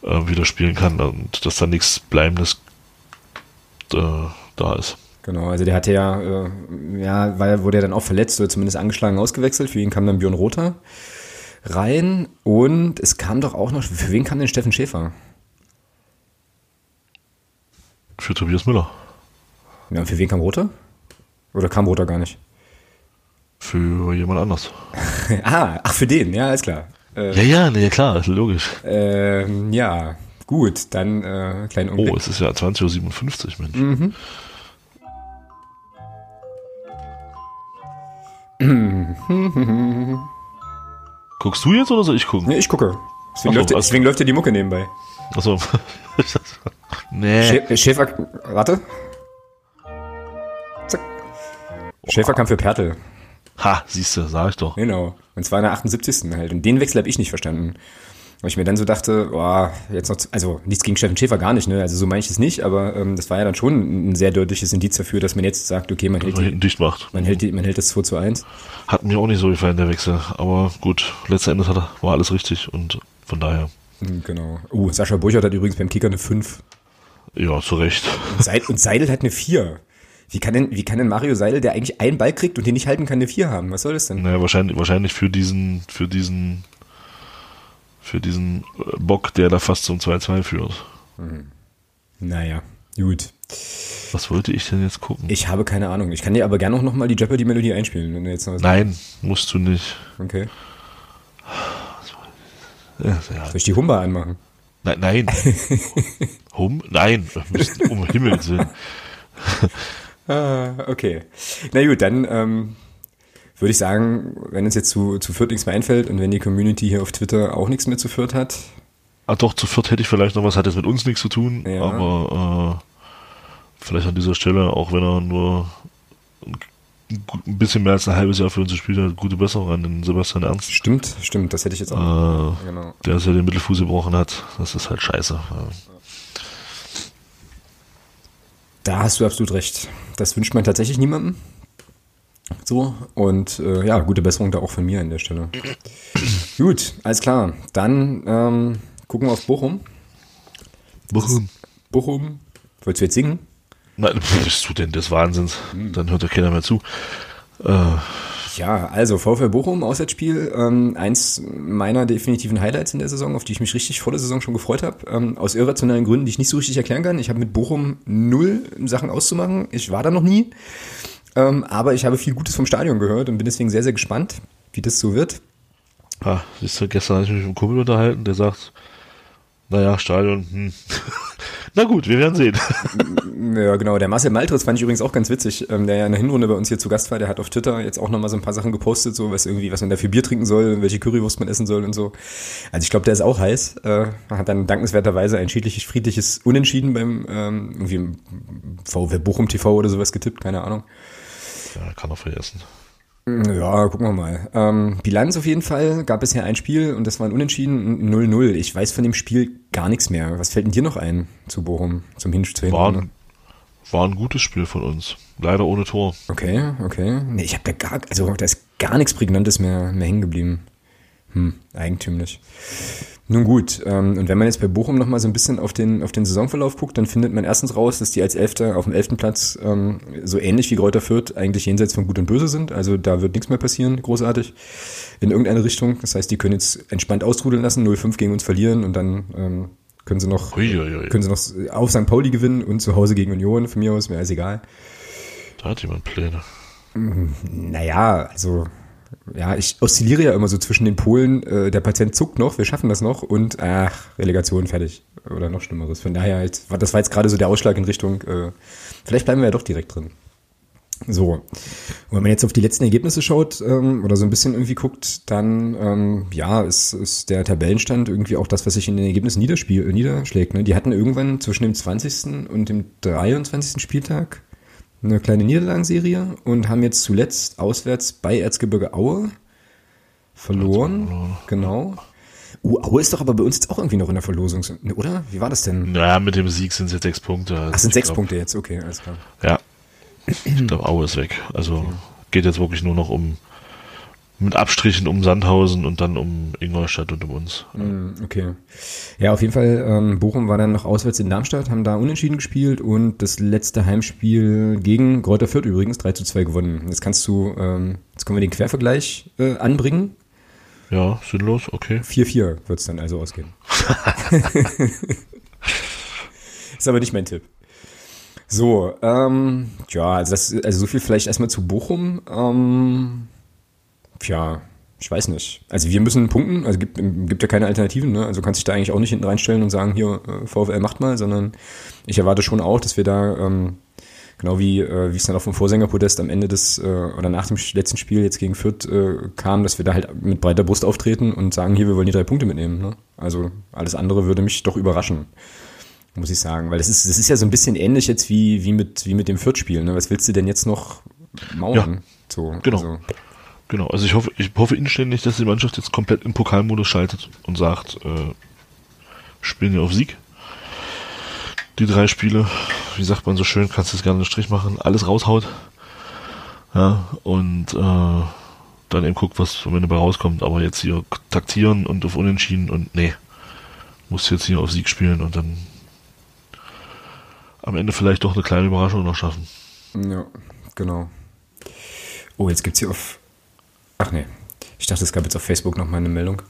äh, wieder spielen kann und dass da nichts Bleibendes äh, da ist. Genau, also der hatte ja, äh, ja, weil wurde er dann auch verletzt oder zumindest angeschlagen ausgewechselt. Für ihn kam dann Björn Rother rein und es kam doch auch noch, für wen kam denn Steffen Schäfer? Für Tobias Müller. Ja, und für wen kam Rother? Oder kam Rother gar nicht? Für jemand anders. ah, ach, für den, ja, alles klar. Äh, ja, ja, nee, klar, logisch. Ähm, ja, gut, dann äh, kleinen Augenblick. Oh, es ist ja 20.57 Uhr, Mensch. Mhm. Guckst du jetzt oder soll ich gucken? Nee, ich gucke. Deswegen, so, läuft, also, deswegen läuft ja die Mucke nebenbei. Achso. nee. Schä Schäfer, warte. Zack. Schäfer kam für Pertel. Ha, siehst du, sag ich doch. Genau. Und zwar in der 78. halt. Und den Wechsel habe ich nicht verstanden. Weil ich mir dann so dachte, boah, jetzt noch, also nichts gegen Steffen Schäfer gar nicht, ne? Also so meine ich es nicht, aber ähm, das war ja dann schon ein sehr deutliches Indiz dafür, dass man jetzt sagt, okay, man hält, man dicht macht. Man, hält, man hält das 2 zu 1. Hat mir auch nicht so gefallen, der Wechsel. Aber gut, letzten Endes hat war alles richtig und von daher. Hm, genau. Uh, Sascha Burchardt hat übrigens beim Kicker eine 5. Ja, zu Recht. Und, Seidel, und Seidel hat eine 4. Wie kann, denn, wie kann denn Mario Seidel, der eigentlich einen Ball kriegt und den nicht halten kann, eine 4 haben? Was soll das denn? Naja, wahrscheinlich, wahrscheinlich für diesen, für diesen für diesen äh, Bock, der da fast zum 2-2 führt. Mhm. Naja, gut. Was wollte ich denn jetzt gucken? Ich habe keine Ahnung. Ich kann dir aber gerne auch nochmal die Jeopardy-Melodie einspielen. Wenn du jetzt noch Nein, musst du nicht. Okay. Ja, Soll ich die Humba anmachen? Nein, nein. hum? Nein, um Himmels Willen. ah, okay. Na gut, dann ähm, würde ich sagen, wenn uns jetzt zu, zu Fürth nichts mehr einfällt und wenn die Community hier auf Twitter auch nichts mehr zu Fürth hat. Ah, doch, zu Fürth hätte ich vielleicht noch was, hat jetzt mit uns nichts zu tun, ja. aber äh, vielleicht an dieser Stelle, auch wenn er nur ein bisschen mehr als ein halbes Jahr für uns gespielt hat, gute Besserung an den Sebastian Ernst. Stimmt, stimmt, das hätte ich jetzt auch. Äh, genau. Der sich ja den Mittelfuß gebrochen hat, das ist halt scheiße. Da hast du absolut recht. Das wünscht man tatsächlich niemandem. So, und äh, ja, gute Besserung da auch von mir an der Stelle. Gut, alles klar. Dann ähm, gucken wir auf Bochum. Bochum. Bochum. Wolltest du jetzt singen? Nein, bist du denn des Wahnsinns? Hm. Dann hört ja keiner mehr zu. Äh. Ja, also VfL Bochum, Auswärtsspiel, ähm, eins meiner definitiven Highlights in der Saison, auf die ich mich richtig vor der Saison schon gefreut habe. Ähm, aus irrationalen Gründen, die ich nicht so richtig erklären kann. Ich habe mit Bochum null Sachen auszumachen. Ich war da noch nie. Ähm, aber ich habe viel Gutes vom Stadion gehört und bin deswegen sehr, sehr gespannt, wie das so wird. Ah, siehst du, gestern habe ich mich mit einem Kumpel unterhalten, der sagt, naja, Stadion, hm. Na gut, wir werden sehen. Ja, genau. Der Marcel Maltritz fand ich übrigens auch ganz witzig, ähm, der ja in der Hinrunde bei uns hier zu Gast war. Der hat auf Twitter jetzt auch nochmal so ein paar Sachen gepostet, so was irgendwie, was man da für Bier trinken soll, welche Currywurst man essen soll und so. Also ich glaube, der ist auch heiß. Äh, hat dann dankenswerterweise ein schiedliches, friedliches Unentschieden beim ähm, irgendwie VW Bochum TV oder sowas getippt, keine Ahnung. Ja, kann er vergessen. Ja, gucken wir mal. Ähm, Bilanz auf jeden Fall. Gab bisher ein Spiel und das war ein Unentschieden 0-0. Ich weiß von dem Spiel gar nichts mehr. Was fällt denn dir noch ein zu Bochum, zum Hin war, ein, war ein gutes Spiel von uns. Leider ohne Tor. Okay, okay. Nee, ich habe da gar, also da ist gar nichts Prägnantes mehr, mehr hängen geblieben. Hm, eigentümlich. Nun gut, ähm, und wenn man jetzt bei Bochum nochmal so ein bisschen auf den, auf den Saisonverlauf guckt, dann findet man erstens raus, dass die als Elfter auf dem elften Platz ähm, so ähnlich wie Kräuter Fürth eigentlich jenseits von Gut und Böse sind. Also da wird nichts mehr passieren, großartig, in irgendeine Richtung. Das heißt, die können jetzt entspannt austrudeln lassen, 0-5 gegen uns verlieren und dann ähm, können sie noch Uiuiui. können sie noch auf St. Pauli gewinnen und zu Hause gegen Union, von mir aus, mir ist egal. Da hat jemand Pläne. Naja, also ja, ich oszilliere ja immer so zwischen den Polen, äh, der Patient zuckt noch, wir schaffen das noch und ach, Relegation fertig. Oder noch Schlimmeres. Von daher, halt, das war jetzt gerade so der Ausschlag in Richtung, äh, vielleicht bleiben wir ja doch direkt drin. So. Und wenn man jetzt auf die letzten Ergebnisse schaut ähm, oder so ein bisschen irgendwie guckt, dann ähm, ja, ist, ist der Tabellenstand irgendwie auch das, was sich in den Ergebnissen niederschlägt. Ne? Die hatten irgendwann zwischen dem 20. und dem 23. Spieltag eine kleine Niederlagenserie und haben jetzt zuletzt auswärts bei Erzgebirge Aue verloren. verloren. Genau. Uh, Aue ist doch aber bei uns jetzt auch irgendwie noch in der Verlosung, oder? Wie war das denn? Naja, mit dem Sieg sind es jetzt sechs Punkte. Also Ach, sind sechs glaub, Punkte jetzt, okay, alles klar. Ja. Ich glaube, Aue ist weg. Also geht jetzt wirklich nur noch um mit Abstrichen um Sandhausen und dann um Ingolstadt und um uns. Mm, Okay. Ja, auf jeden Fall, ähm, Bochum war dann noch auswärts in Darmstadt, haben da unentschieden gespielt und das letzte Heimspiel gegen Greuther Fürth übrigens 3 zu 2 gewonnen. Jetzt kannst du, ähm, jetzt können wir den Quervergleich äh, anbringen. Ja, sinnlos, okay. 4-4 wird es dann also ausgehen. Ist aber nicht mein Tipp. So, ähm, ja, also, das, also so viel vielleicht erstmal zu Bochum. Ähm, ja, ich weiß nicht. Also wir müssen punkten, also gibt, gibt ja keine Alternativen, ne? Also kannst dich da eigentlich auch nicht hinten reinstellen und sagen, hier, äh, VfL macht mal, sondern ich erwarte schon auch, dass wir da, ähm, genau wie, äh, wie es dann auf dem Vorsängerpodest am Ende des, äh, oder nach dem letzten Spiel jetzt gegen Fürth äh, kam, dass wir da halt mit breiter Brust auftreten und sagen, hier, wir wollen die drei Punkte mitnehmen. Ne? Also alles andere würde mich doch überraschen muss ich sagen, weil das ist, das ist ja so ein bisschen ähnlich jetzt wie, wie mit, wie mit dem Fürth-Spiel. Ne? Was willst du denn jetzt noch mauern? Ja, so, genau. Also, Genau, also ich hoffe, ich hoffe inständig, dass die Mannschaft jetzt komplett in Pokalmodus schaltet und sagt, äh, spielen wir auf Sieg. Die drei Spiele, wie sagt man so schön, kannst du es gerne einen Strich machen, alles raushaut. Ja, und äh, dann eben guckt, was am Ende bei rauskommt. Aber jetzt hier taktieren und auf Unentschieden und nee, musst jetzt hier auf Sieg spielen und dann am Ende vielleicht doch eine kleine Überraschung noch schaffen. ja, genau. Oh, jetzt gibt's hier auf. Ach nee. Ich dachte, es gab jetzt auf Facebook noch mal eine Meldung.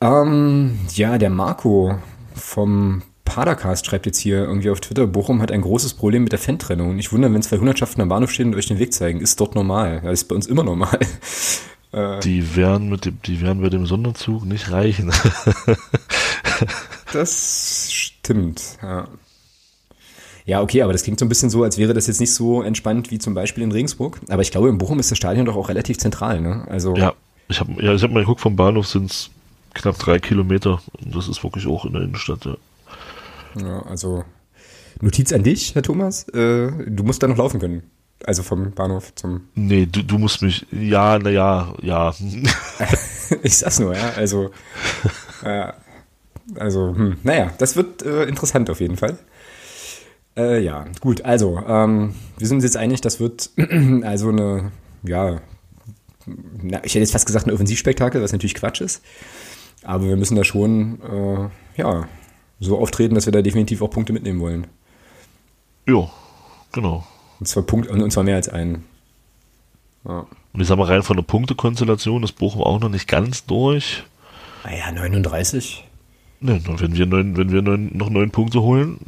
Ähm, ja, der Marco vom Padercast schreibt jetzt hier irgendwie auf Twitter, Bochum hat ein großes Problem mit der Fan-Trennung. Nicht wundern, wenn zwei Hundertschaften am Bahnhof stehen und euch den Weg zeigen. Ist dort normal. Das ist bei uns immer normal. Äh, Die werden mit dem, die werden bei dem Sonderzug nicht reichen. Das stimmt, ja. Ja, okay, aber das klingt so ein bisschen so, als wäre das jetzt nicht so entspannt wie zum Beispiel in Regensburg. Aber ich glaube, in Bochum ist das Stadion doch auch relativ zentral, ne? Also, Ja, ich habe ja, ich hab mal geguckt, vom Bahnhof sind es knapp drei Kilometer. Und das ist wirklich auch in der Innenstadt, ja. ja, also Notiz an dich, Herr Thomas. Äh, du musst da noch laufen können. Also vom Bahnhof zum. Nee, du, du musst mich. Ja, naja, ja. ich sag's nur, ja. Also, äh, also, hm, naja, das wird äh, interessant auf jeden Fall. Äh, ja, gut, also, ähm, wir sind uns jetzt einig, das wird also eine, ja, na, ich hätte jetzt fast gesagt ein Offensivspektakel, was natürlich Quatsch ist. Aber wir müssen da schon, äh, ja, so auftreten, dass wir da definitiv auch Punkte mitnehmen wollen. ja, genau. Und zwar Punkt, und zwar mehr als einen. Ja. Und ich sag mal, rein von der Punktekonstellation ist Bochum auch noch nicht ganz durch. Naja, 39. Ne, wenn wir, neun, wenn wir neun, noch neun Punkte holen,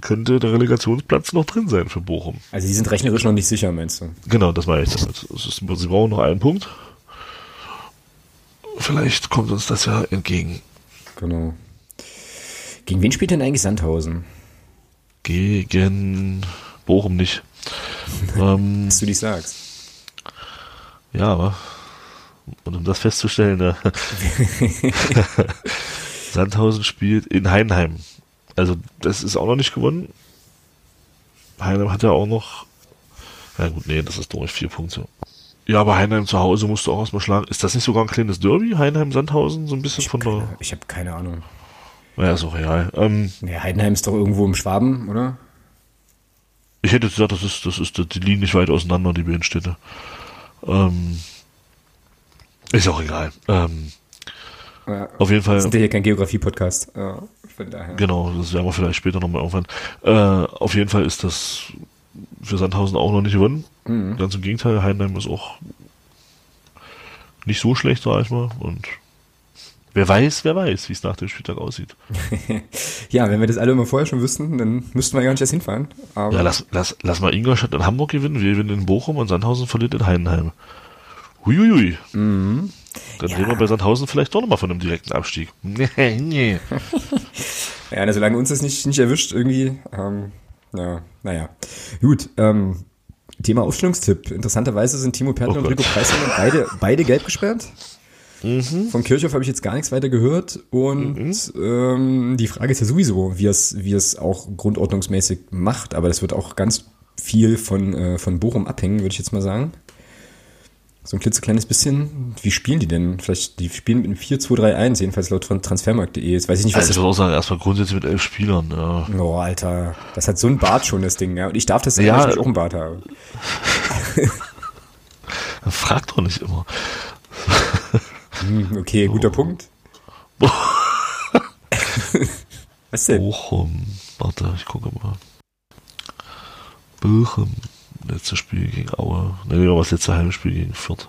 könnte der Relegationsplatz noch drin sein für Bochum. Also die sind rechnerisch noch nicht sicher, meinst du? Genau, das war ich damit. Es ist, sie brauchen noch einen Punkt. Vielleicht kommt uns das ja entgegen. Genau. Gegen wen spielt denn eigentlich Sandhausen? Gegen Bochum nicht. ähm, Dass du dich sagst. ja, aber und um das festzustellen, ne, Sandhausen spielt in Heinheim. Also das ist auch noch nicht gewonnen. Heinheim hat ja auch noch. Ja gut, nee, das ist durch vier Punkte. Ja, aber Heinheim zu Hause musst du auch erstmal schlagen. Ist das nicht sogar ein kleines Derby? Heinheim, Sandhausen, so ein bisschen Ich von habe der. keine, ich hab keine Ahnung. Ja, ist auch real. Ähm, Ja, Heidenheim ist doch irgendwo im Schwaben, oder? ich hätte gesagt, das ist, das ist, die liegen nicht weit auseinander, die beiden Städte. Ähm, ist auch egal. Ähm, Ja. auf jeden Fall. Wir sind ja hier kein Geografie-Podcast. Ja, von daher. Genau, das werden wir vielleicht später nochmal irgendwann. Äh, auf jeden Fall ist das für Sandhausen auch noch nicht gewonnen. Mhm. Ganz im Gegenteil, Heidenheim ist auch nicht so schlecht, sag ich mal. Und wer weiß, wer weiß, wie es nach dem Spieltag aussieht. Ja, wenn wir das alle immer vorher schon wüssten, dann müssten wir gar nicht erst hinfahren. Aber Ja, lass, lass, lass mal Ingolstadt in Hamburg gewinnen, wir gewinnen in Bochum und Sandhausen verliert in Heidenheim. Huiuiui. Dann Ja. reden wir bei Sandhausen vielleicht doch nochmal von einem direkten Abstieg. Nee, nee. Ja, solange uns das nicht, nicht erwischt, irgendwie, ähm, ja, naja. Gut, ähm, Thema Aufstellungstipp. Interessanterweise sind Timo Pertl Oh und. Rico Preissner beide, beide gelb gesperrt. Von Kirchhoff habe ich jetzt gar nichts weiter gehört. Und ähm, die Frage ist ja sowieso, wie es, wie es auch grundordnungsmäßig macht. Aber das wird auch ganz viel von, äh, von Bochum abhängen, würde ich jetzt mal sagen. So ein klitzekleines bisschen. Wie spielen die denn? Vielleicht, die spielen mit einem 4-2-3-1, jedenfalls laut von transfermarkt.de. Jetzt weiß ich nicht, was Also ich das würde auch sagen, erstmal grundsätzlich mit elf Spielern. Ja. Oh, Alter. Das hat so ein Bart schon, das Ding, ja. Und ich darf das sagen, Ja. weil ich auch einen Bart habe. Frag doch nicht immer. Hm, okay, guter Punkt. Was denn? Bochum. Warte, ich gucke mal. Bochum. Letztes Spiel gegen Aue. Ne, aber das letzte Heimspiel gegen Fürth.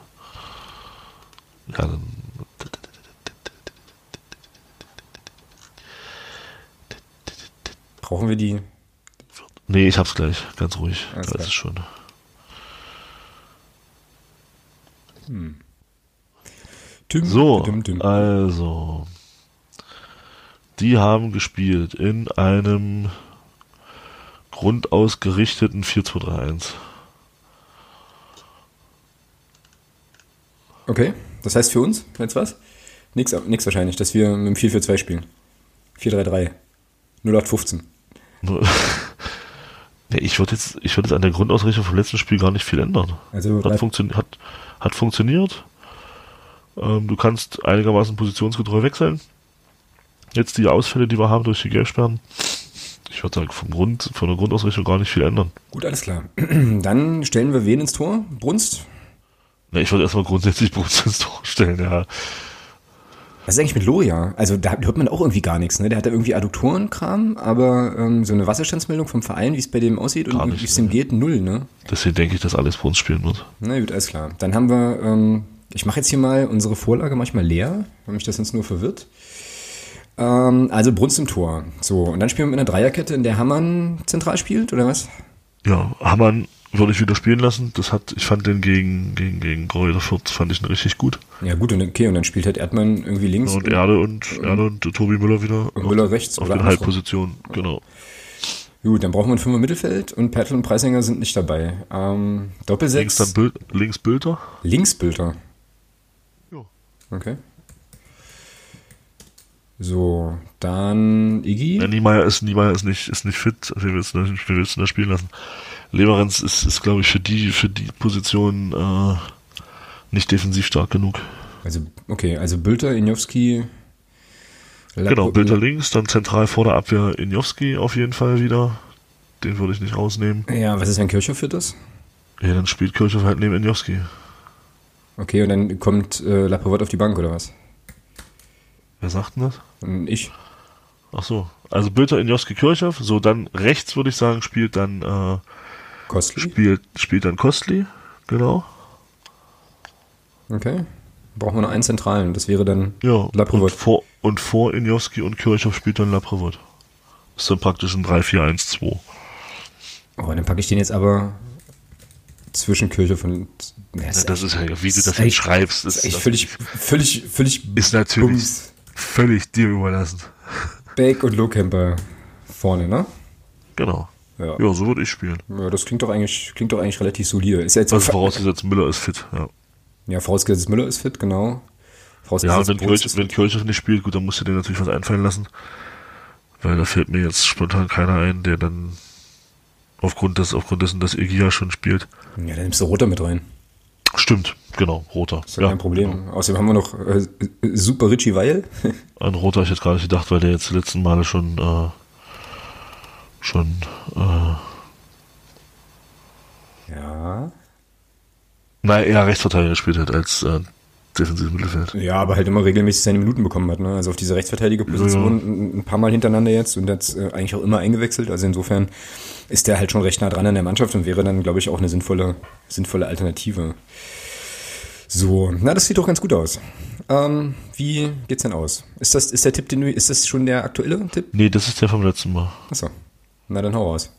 Ja, dann. Brauchen wir die? Nee, ich hab's gleich. Ganz ruhig. Alles da klar. ist es schon. Tim, So, Tim, Tim. also. Die haben gespielt in einem grundausgerichteten 4-2-3-1. Okay, das heißt für uns jetzt was? Nix, nix wahrscheinlich, dass wir mit dem 4-4-2 spielen. 4-3-3. 0815. Nur- Nee, ich würde jetzt, ich würde jetzt an der Grundausrichtung vom letzten Spiel gar nicht viel ändern. Also Hat, funktio hat, hat funktioniert. Ähm, du kannst einigermaßen positionsgetreu wechseln. Jetzt die Ausfälle, die wir haben durch die Gelbsperren. Ich würde sagen, vom Grund, von der Grundausrichtung gar nicht viel ändern. gut, alles klar. Dann stellen wir wen ins Tor? Brunst? Ne, ich würde erstmal grundsätzlich Brunst ins Tor stellen, ja. Was ist eigentlich mit Loria? Also da hört man auch irgendwie gar nichts, ne? Der hat da irgendwie Adduktorenkram, aber ähm, so eine Wasserstandsmeldung vom Verein, wie es bei dem aussieht Gar und wie es dem ne. geht, null, ne? Deswegen denke ich, dass alles bei uns spielen wird. Na gut, alles klar. Dann haben wir, ähm, ich mache jetzt hier mal unsere Vorlage manchmal leer, weil mich das sonst nur verwirrt. Ähm, also Brunst im Tor. So, und dann spielen wir mit einer Dreierkette, in der Hammann zentral spielt, oder was? Ja, Hammann würde ich wieder spielen lassen. Das hat, ich fand den gegen, gegen, gegen Gräuter Fürth, fand ich ihn richtig gut. Ja gut, und okay, und dann spielt halt Erdmann irgendwie links Und Erde und, Erde und Tobi Müller wieder und Müller rechts auf den andersrum. Halbpositionen. Genau. Gut, dann brauchen wir ein Fünfer Mittelfeld und Pertl und Preisinger sind nicht dabei. Ähm, Links Doppelsechs. dann Bild, links Bilder. Linksbilder. Ja. Okay. So, dann Iggy. Ja, Niemeyer ist, Niemeyer ist nicht, ist nicht fit. Wie willst du, wie willst da spielen lassen? Leverenz ist, ist glaube ich, für die, für die Position, äh, nicht defensiv stark genug. Also, okay, also Bülter, Injowski. Genau, Bilder links, dann zentral vor der Abwehr Injowski auf jeden Fall wieder. Den würde ich nicht rausnehmen. Ja, was ist, wenn Kirchhoff fit ist? Ja, dann spielt Kirchhoff halt neben Injowski. Okay, und dann kommt äh, Laprovot auf die Bank, oder was? Wer sagt denn das? Ich. Ach so. Also Bilder Injowski Kirchhoff. So, dann rechts würde ich sagen, spielt dann, äh, Kostli. spielt, spielt dann Kostli. Genau. Okay. Brauchen wir noch einen zentralen. Das wäre dann Ja. Und vor, und vor Injowski und Kirchhoff spielt dann Laprovot. Das ist dann praktisch ein 3-4-1-2. Oh, dann packe ich den jetzt aber zwischen Kirchhoff und. Ja, Ja, das ist ja, wie du das jetzt schreibst, ist ist, echt das völlig, völlig, völlig ist natürlich Bums. Völlig dir überlassen. Beck und Lohkemper vorne, ne? Genau. Ja. Ja, so würde ich spielen. Ja, das klingt doch eigentlich, klingt doch eigentlich relativ solide. Ist ja jetzt Also vorausgesetzt, Müller ist fit. Ja, Ja, vorausgesetzt Müller ist fit, genau. ja Vorausgesetzt und wenn, Brunst Kirch, ist wenn Kirchhoff nicht spielt, gut, dann musst du dir natürlich was einfallen lassen. Weil da fällt mir jetzt spontan keiner ein, der dann aufgrund des, aufgrund dessen, dass Egia schon spielt. Ja, dann nimmst du Roter mit rein. Stimmt, genau, roter. Ist ja, kein Problem. Außerdem haben wir noch äh, Super Richie Weil. An roter ich jetzt gar nicht gedacht, weil der jetzt die letzten Male schon, äh, schon, äh, ja. na, eher Rechtsverteidiger gespielt hat als äh, defensives Mittelfeld. Ja, aber halt immer regelmäßig seine Minuten bekommen hat. Ne? Also auf diese Rechtsverteidigerposition ein, ein paar Mal hintereinander jetzt und jetzt äh, eigentlich auch immer eingewechselt. Also insofern ist der halt schon recht nah dran an der Mannschaft und wäre dann, glaube ich, auch eine sinnvolle, sinnvolle Alternative. So, na, das sieht doch ganz gut aus. Ähm, wie geht's denn aus? Ist das, ist der Tipp, den du, ist das schon der aktuelle Tipp? Nee, das ist der vom letzten Mal. Achso. Na dann hau raus.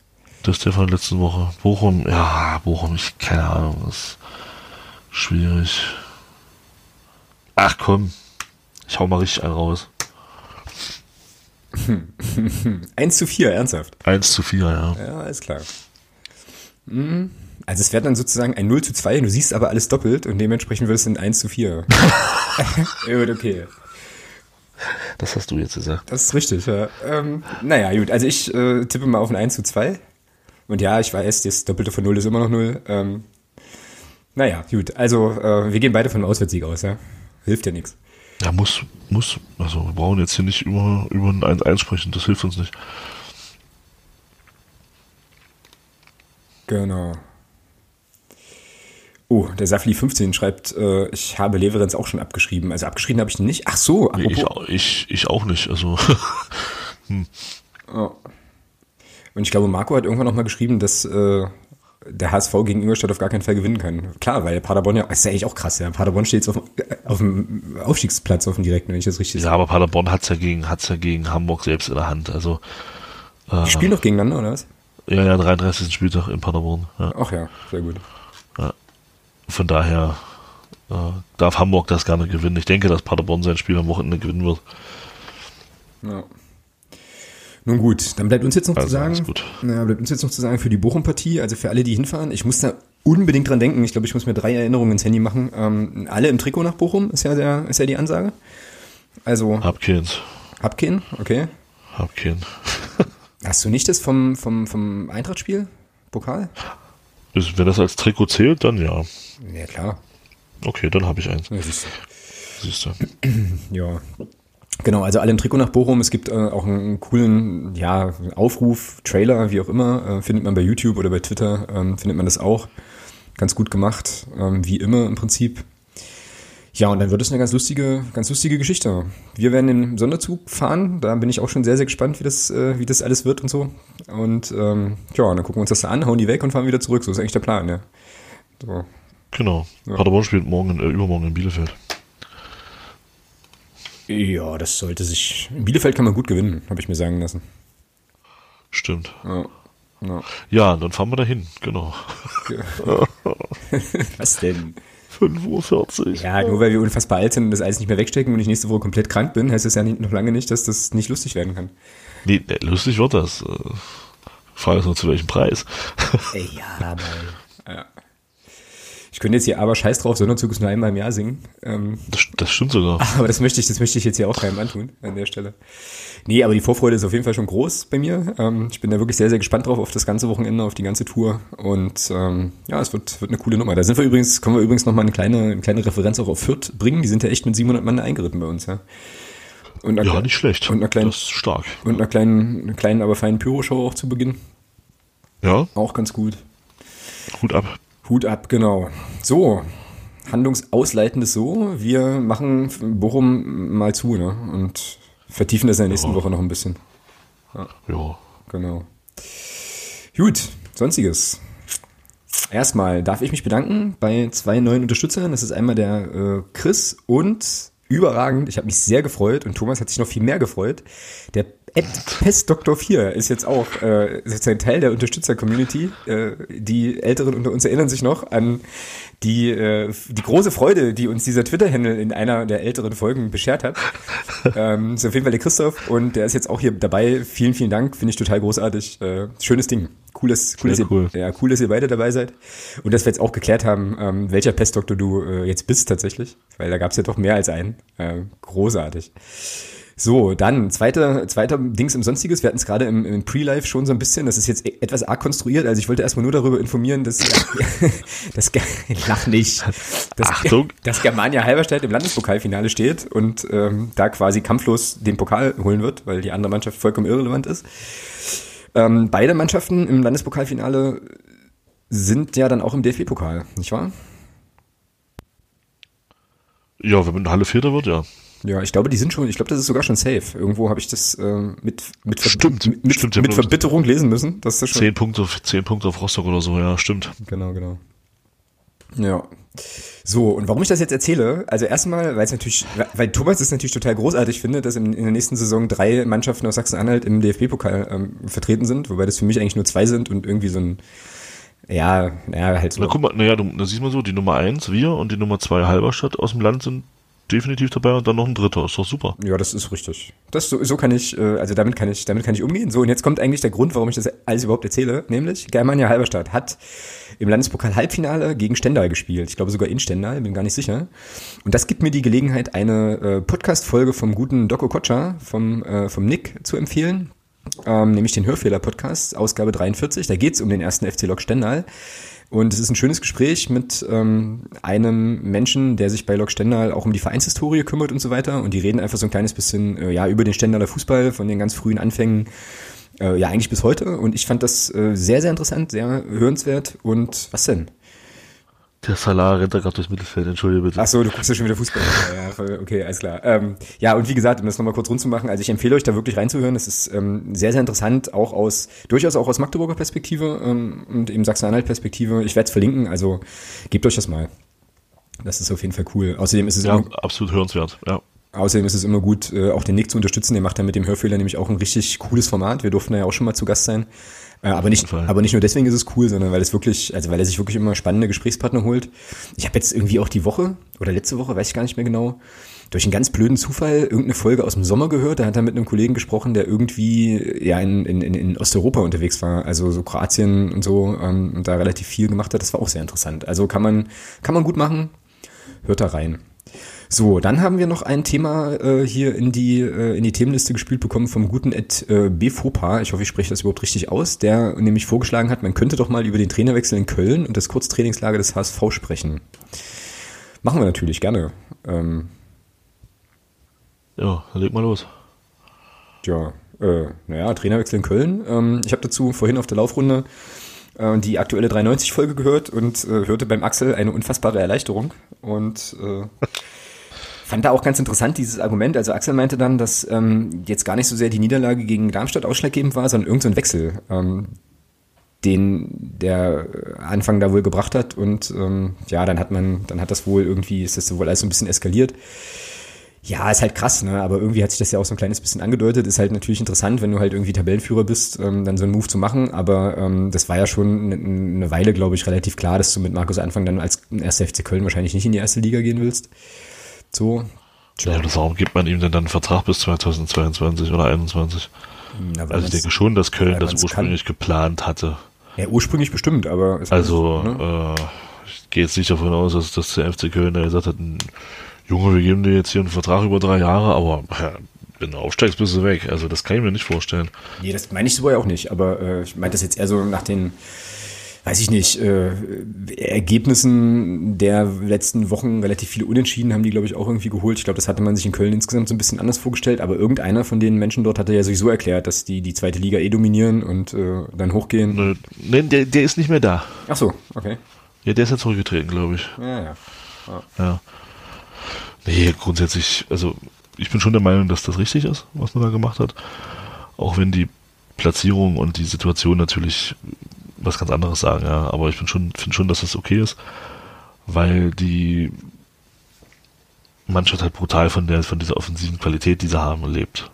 Das ist der von der letzten Woche. Bochum, ja, Bochum, ich, keine Ahnung, ist schwierig. Ach komm, ich hau mal richtig einen raus. 1 zu 4, ernsthaft. 1 zu 4, ja. Ja, alles klar. Mhm. Also es wäre dann sozusagen ein 0 zu 2, du siehst aber alles doppelt und dementsprechend wird es ein 1 zu 4. gut, okay. Das hast du jetzt gesagt. Das ist richtig, ja. Ähm, naja, gut, also ich äh, tippe mal auf ein 1 zu 2. Und ja, ich weiß, das Doppelte von 0 ist immer noch 0. Ähm, Naja, gut. Also, äh, wir gehen beide von einem Auswärtssieg aus, ja. Hilft ja nichts. Ja, muss, muss, also wir brauchen jetzt hier nicht über, über ein 1-1 sprechen, das hilft uns nicht. Genau. Oh, der Safli 15 schreibt, äh, ich habe Leverenz auch schon abgeschrieben. Also abgeschrieben habe ich ihn nicht. Ach so, Nee, ich, ich, ich auch nicht, also Oh. Und ich glaube, Marco hat irgendwann nochmal geschrieben, dass äh, der HSV gegen Ingolstadt auf gar keinen Fall gewinnen kann. Klar, weil Paderborn ja, das ist ja eigentlich auch krass, ja. Paderborn steht jetzt auf, auf dem Aufstiegsplatz auf dem direkten, wenn ich das richtig ja, aber Paderborn hat's ja gegen, hat's ja gegen Hamburg selbst in der Hand, also Die spielen doch gegeneinander, oder was? ja, ja, 33. Spieltag in Paderborn, ja. Ach ja, sehr gut. Von daher äh, darf Hamburg das gerne gewinnen. Ich denke, dass Paderborn sein Spiel am Wochenende gewinnen wird. Ja. Nun gut, dann bleibt uns jetzt noch zu Also, sagen, alles gut. Ja, bleibt uns jetzt noch zu sagen für die Bochum-Partie, also für alle, die hinfahren, ich muss da unbedingt dran denken. Ich glaube, ich muss mir drei Erinnerungen ins Handy machen. Ähm, alle im Trikot nach Bochum ist ja der, ist ja die Ansage. Also hab keinen, okay. Hab keinen. Hast du nicht das vom, vom, vom Eintracht-Spiel? Pokal? Ist- Wenn das als Trikot zählt, dann ja. Ja, klar. Okay, dann habe ich eins. Ja. Siehst du. Ja. Genau, also alle im Trikot nach Bochum. Es gibt äh, auch einen coolen ja, Aufruf, Trailer, wie auch immer. Äh, findet man bei YouTube oder bei Twitter, ähm, findet man das auch. Ganz gut gemacht, ähm, wie immer im Prinzip. Ja, und dann wird es eine ganz lustige, ganz lustige Geschichte. Wir werden im Sonderzug fahren. Da bin ich auch schon sehr, sehr gespannt, wie das, äh, wie das alles wird und so. Und ähm, ja, dann gucken wir uns das da an, hauen die weg und fahren wieder zurück. So ist eigentlich der Plan, ja. So. Genau. Paderborn spielt morgen, äh, übermorgen in Bielefeld. Ja, das sollte sich. In Bielefeld kann man gut gewinnen, habe ich mir sagen lassen. Stimmt. Ja. Ja. Ja, dann fahren wir dahin. Genau. Was denn? 5.40 Uhr. Ja, nur weil wir unfassbar alt sind und das alles nicht mehr wegstecken und ich nächste Woche komplett krank bin, heißt das ja nicht, noch lange nicht, dass das nicht lustig werden kann. Nee, lustig wird das. Äh, Frage ist nur zu welchem Preis. Ja, aber. Ja. Könnte jetzt hier aber scheiß drauf, Sonderzug ist nur einmal im Jahr singen. Ähm, Das, das stimmt sogar. aber das möchte ich, das möchte ich jetzt hier auch keinem antun an der Stelle. Nee, aber die Vorfreude ist auf jeden Fall schon groß bei mir. Ähm, ich bin da wirklich sehr, sehr gespannt drauf auf das ganze Wochenende, auf die ganze Tour. Und ähm, ja, es wird, wird eine coole Nummer. Da sind wir übrigens, können wir übrigens nochmal eine kleine, eine kleine Referenz auch auf Fürth bringen. Die sind ja echt mit 700 Mann eingeritten bei uns, ja. Und Ja, nicht schlecht. Und einer kleinen, das ist stark. und einer kleinen, einer kleinen, aber feinen Pyroshow auch zu Beginn. Ja, Auch ganz gut. Hut ab. Hut ab, genau. So, handlungsausleitendes so. Wir machen Bochum mal zu, ne? Und vertiefen das in der nächsten Ja. Woche noch ein bisschen. Ja. Genau. Gut, sonstiges. Erstmal darf ich mich bedanken bei zwei neuen Unterstützern. Das ist einmal der äh, Chris und überragend, ich habe mich sehr gefreut und Thomas hat sich noch viel mehr gefreut. Der Ed Pest Dr. 4 ist jetzt auch äh, sozusagen Teil der Unterstützer-Community. Äh, die Älteren unter uns erinnern sich noch an die, äh, die große Freude, die uns dieser Twitter-Handle in einer der älteren Folgen beschert hat. ähm, ist auf jeden Fall der Christoph und der ist jetzt auch hier dabei. Vielen, vielen Dank, finde ich total großartig. Äh, schönes Ding. Cooles, cooles Sehr cool. ja, cool, dass ihr beide dabei seid. Und dass wir jetzt auch geklärt haben, ähm, welcher Pestdoktor du äh, jetzt bist tatsächlich. Weil da gab es ja doch mehr als einen. Äh, großartig. So, dann zweiter, zweiter Dings im Sonstiges. Wir hatten es gerade im, im Pre-Live schon so ein bisschen. Das ist jetzt e- etwas arg konstruiert. Also ich wollte erstmal nur darüber informieren, dass das lach nicht. Dass, Achtung. dass Germania Halberstadt im Landespokalfinale steht und ähm, da quasi kampflos den Pokal holen wird, weil die andere Mannschaft vollkommen irrelevant ist. Ähm, beide Mannschaften im Landespokalfinale sind ja dann auch im DFB-Pokal, nicht wahr? Ja, wenn man in Halle Vierter wird, ja. Ja, ich glaube, die sind schon, ich glaube, das ist sogar schon safe. Irgendwo habe ich das äh, mit, mit, Stimmt, mit, mit, stimmt, mit Verbitterung lesen müssen. Das ist schon. Zehn Punkte, auf, zehn Punkte auf Rostock oder so, ja, stimmt. Genau, genau. Ja. So, und warum ich das jetzt erzähle, also erstmal, weil es natürlich, weil Thomas es natürlich total großartig findet, dass in, in der nächsten Saison drei Mannschaften aus Sachsen-Anhalt im DFB-Pokal ähm, vertreten sind, wobei das für mich eigentlich nur zwei sind und irgendwie so ein, ja, naja, halt so. Na guck mal, naja, du, da siehst mal so, die Nummer eins, wir und die Nummer zwei Halberstadt aus dem Land sind definitiv dabei und dann noch ein dritter. Ist doch super. Ja, das ist richtig. Das so, so kann ich, äh, also damit kann ich, damit kann ich umgehen. So und jetzt kommt eigentlich der Grund, warum ich das alles überhaupt erzähle, nämlich Germania Halberstadt hat im Landespokal Halbfinale gegen Stendal gespielt. Ich glaube sogar in Stendal, bin gar nicht sicher. Und das gibt mir die Gelegenheit, eine äh, Podcast-Folge vom guten Doco Kotscher vom äh, vom Nick zu empfehlen. Ähm, nämlich den Hörfehler-Podcast, Ausgabe 43. Da geht's um den ersten FC Lok Stendal. Und es ist ein schönes Gespräch mit ähm, einem Menschen, der sich bei Lok Stendal auch um die Vereinshistorie kümmert und so weiter. Und die reden einfach so ein kleines bisschen äh, ja über den Stendaler Fußball von den ganz frühen Anfängen. Äh, ja, eigentlich bis heute. Und ich fand das äh, sehr, sehr interessant, sehr hörenswert. Und was denn? Der Salah rennt da gerade durchs Mittelfeld, entschuldige bitte. Ach so, du guckst ja schon wieder Fußball. ja, okay, alles klar. Ähm, ja, und wie gesagt, um das nochmal kurz rund zu machen, also ich empfehle euch da wirklich reinzuhören. Das ist ähm, sehr, sehr interessant, auch aus, durchaus auch aus Magdeburger Perspektive ähm, und eben Sachsen-Anhalt-Perspektive. Ich werde es verlinken, also gebt euch das mal. Das ist auf jeden Fall cool. Außerdem ist es ja, immer, absolut hörenswert, ja. Außerdem ist es immer gut, äh, auch den Nick zu unterstützen. Der macht da mit dem Hörfehler nämlich auch ein richtig cooles Format. Wir durften da ja auch schon mal zu Gast sein. Äh, aber nicht, aber nicht nur deswegen ist es cool, sondern weil es wirklich, also weil er sich wirklich immer spannende Gesprächspartner holt. Ich habe jetzt irgendwie auch die Woche oder letzte Woche, weiß ich gar nicht mehr genau, durch einen ganz blöden Zufall irgendeine Folge aus dem Sommer gehört. Da hat er mit einem Kollegen gesprochen, der irgendwie ja in, in, in Osteuropa unterwegs war, also so Kroatien und so ähm, und da relativ viel gemacht hat. Das war auch sehr interessant. Also kann man kann man gut machen. Hört da rein. So, dann haben wir noch ein Thema äh, hier in die, äh, in die Themenliste gespielt bekommen vom guten Ed äh, Befopa. Ich hoffe, ich spreche das überhaupt richtig aus, der nämlich vorgeschlagen hat, man könnte doch mal über den Trainerwechsel in Köln und das Kurztrainingslager des HSV sprechen. Machen wir natürlich gerne. Ähm, ja, leg mal los. Ja, äh, naja, Trainerwechsel in Köln. Ähm, ich habe dazu vorhin auf der Laufrunde äh, die aktuelle 390-Folge gehört und äh, hörte beim Axel eine unfassbare Erleichterung. Und äh, fand da auch ganz interessant dieses Argument. Also Axel meinte dann, dass ähm, jetzt gar nicht so sehr die Niederlage gegen Darmstadt ausschlaggebend war, sondern irgendein so Wechsel, ähm, den der Anfang da wohl gebracht hat. Und ähm, ja, dann hat man, dann hat das wohl irgendwie, ist das wohl alles so ein bisschen eskaliert. Ja, ist halt krass, ne? Aber irgendwie hat sich das ja auch so ein kleines bisschen angedeutet. Ist halt natürlich interessant, wenn du halt irgendwie Tabellenführer bist, ähm, dann so einen Move zu machen. Aber ähm, das war ja schon eine, eine Weile, glaube ich, relativ klar, dass du mit Markus Anfang dann als erster FC Köln wahrscheinlich nicht in die erste Liga gehen willst. So. Ja, das warum gibt man ihm denn dann einen Vertrag bis 2022 oder 2021? Na, also ich denke schon, dass Köln das ursprünglich kann. geplant hatte. Ja, ursprünglich bestimmt, aber also ne? äh, ich gehe jetzt nicht davon aus, dass, dass der FC Köln da gesagt hat, Junge, wir geben dir jetzt hier einen Vertrag über drei Jahre, aber ja, wenn du aufsteigst, bist du weg. Also das kann ich mir nicht vorstellen. Nee, das meine ich so ja auch nicht, aber äh, ich meine das jetzt eher so nach den weiß ich nicht, äh, Ergebnissen der letzten Wochen relativ viele Unentschieden haben die, glaube ich, auch irgendwie geholt. Ich glaube, das hatte man sich in Köln insgesamt so ein bisschen anders vorgestellt, aber irgendeiner von den Menschen dort hatte ja sowieso erklärt, dass die die zweite Liga eh dominieren und äh, dann hochgehen. Nein, der, der ist nicht mehr da. Ach so, okay. Ja, der ist ja zurückgetreten, glaube ich. Ja, ja. ja. ja. Nee, grundsätzlich, also ich bin schon der Meinung, dass das richtig ist, was man da gemacht hat. Auch wenn die Platzierung und die Situation natürlich was ganz anderes sagen, ja. Aber ich finde schon, finde schon, dass das okay ist, weil die Mannschaft halt brutal von der, von dieser offensiven Qualität, die sie haben, lebt.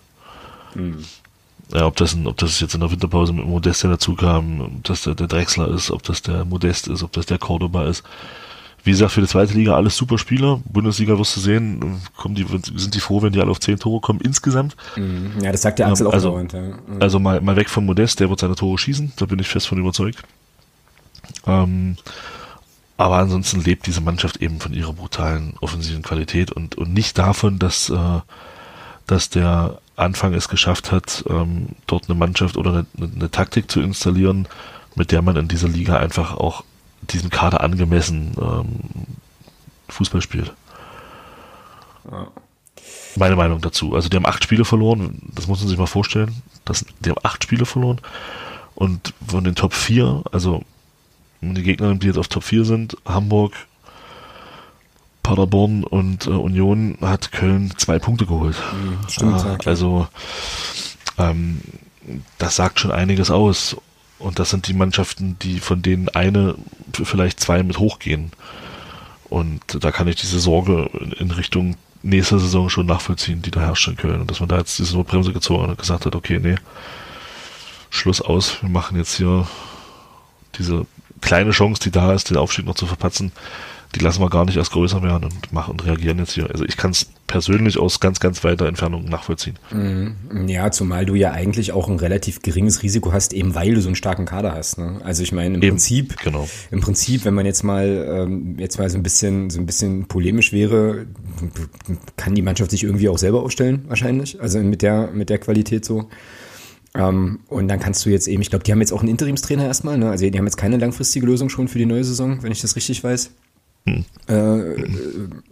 Mhm. Ja, ob das, ob das jetzt in der Winterpause mit Modest dazu kam, ob das der, der Drechsler ist, ob das der Modest ist, ob das der Cordoba ist. Wie gesagt, für die zweite Liga alles super Spieler. Bundesliga wirst du sehen, kommen die, sind die froh, wenn die alle auf zehn Tore kommen insgesamt. Mhm. Ja, das sagt der Axel auch also, dauernd, ja. Mhm. Also mal, mal weg von Modest, der wird seine Tore schießen, da bin ich fest von überzeugt. Ähm, aber ansonsten lebt diese Mannschaft eben von ihrer brutalen offensiven Qualität und, und nicht davon, dass, äh, dass der Anfang es geschafft hat, ähm, dort eine Mannschaft oder eine, eine Taktik zu installieren, mit der man in dieser Liga einfach auch diesem Kader angemessen ähm, Fußball spielt. Ja. Meine Meinung dazu. Also die haben acht Spiele verloren, das muss man sich mal vorstellen. Das, die haben acht Spiele verloren und von den Top 4, also die Gegner, die jetzt auf Top 4 sind, Hamburg, Paderborn und äh, Union, hat Köln zwei Punkte geholt. Mhm, stimmt. Äh, also ähm, das sagt schon einiges aus. Und das sind die Mannschaften, die von denen eine, vielleicht zwei mit hochgehen. Und da kann ich diese Sorge in Richtung nächster Saison schon nachvollziehen, die da herrscht in Köln. Und dass man da jetzt diese Notbremse gezogen hat und gesagt hat, okay, nee, Schluss aus, wir machen jetzt hier diese kleine Chance, die da ist, den Aufstieg noch zu verpatzen, die lassen wir gar nicht erst größer werden und machen und reagieren jetzt hier. Also ich kann es persönlich aus ganz, ganz weiter Entfernung nachvollziehen. Mhm. Ja, zumal du ja eigentlich auch ein relativ geringes Risiko hast, eben weil du so einen starken Kader hast. Ne? Also ich meine, im eben, Prinzip, genau. im Prinzip, wenn man jetzt mal ähm, jetzt mal so ein bisschen so ein bisschen polemisch wäre, kann die Mannschaft sich irgendwie auch selber aufstellen, wahrscheinlich. Also mit der, mit der Qualität so. Ähm, und dann kannst du jetzt eben, ich glaube, die haben jetzt auch einen Interimstrainer erstmal, ne? Also die haben jetzt keine langfristige Lösung schon für die neue Saison, wenn ich das richtig weiß. Hm. Äh,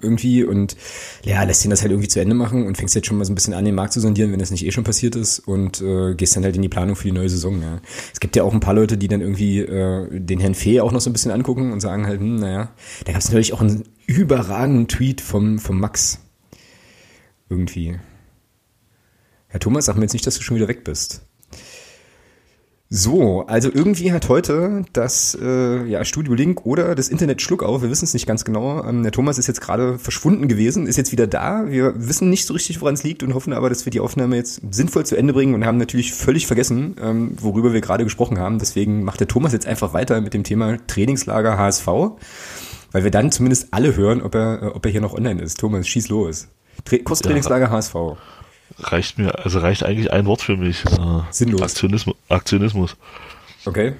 irgendwie und ja, lässt ihn das halt irgendwie zu Ende machen und fängst jetzt schon mal so ein bisschen an, den Markt zu sondieren, wenn das nicht eh schon passiert ist und äh, gehst dann halt in die Planung für die neue Saison. Ja. Es gibt ja auch ein paar Leute, die dann irgendwie äh, den Herrn Fee auch noch so ein bisschen angucken und sagen halt, hm, naja, da gab es natürlich auch einen überragenden Tweet vom, vom Max. Irgendwie. Herr Thomas, sag mir jetzt nicht, dass du schon wieder weg bist. So, also irgendwie hat heute das äh, ja, Studio Link oder das Internet Schluck auf, wir wissen es nicht ganz genau. Ähm, der Thomas ist jetzt gerade verschwunden gewesen, ist jetzt wieder da. Wir wissen nicht so richtig, woran es liegt und hoffen aber, dass wir die Aufnahme jetzt sinnvoll zu Ende bringen und haben natürlich völlig vergessen, ähm, worüber wir gerade gesprochen haben. Deswegen macht der Thomas jetzt einfach weiter mit dem Thema Trainingslager HSV, weil wir dann zumindest alle hören, ob er, äh, ob er hier noch online ist. Thomas, schieß los. Tra Kurztrainingslager ja. HSV reicht mir, also reicht eigentlich ein Wort für mich. Sinnlos. Aktionismus. Aktionismus. Okay.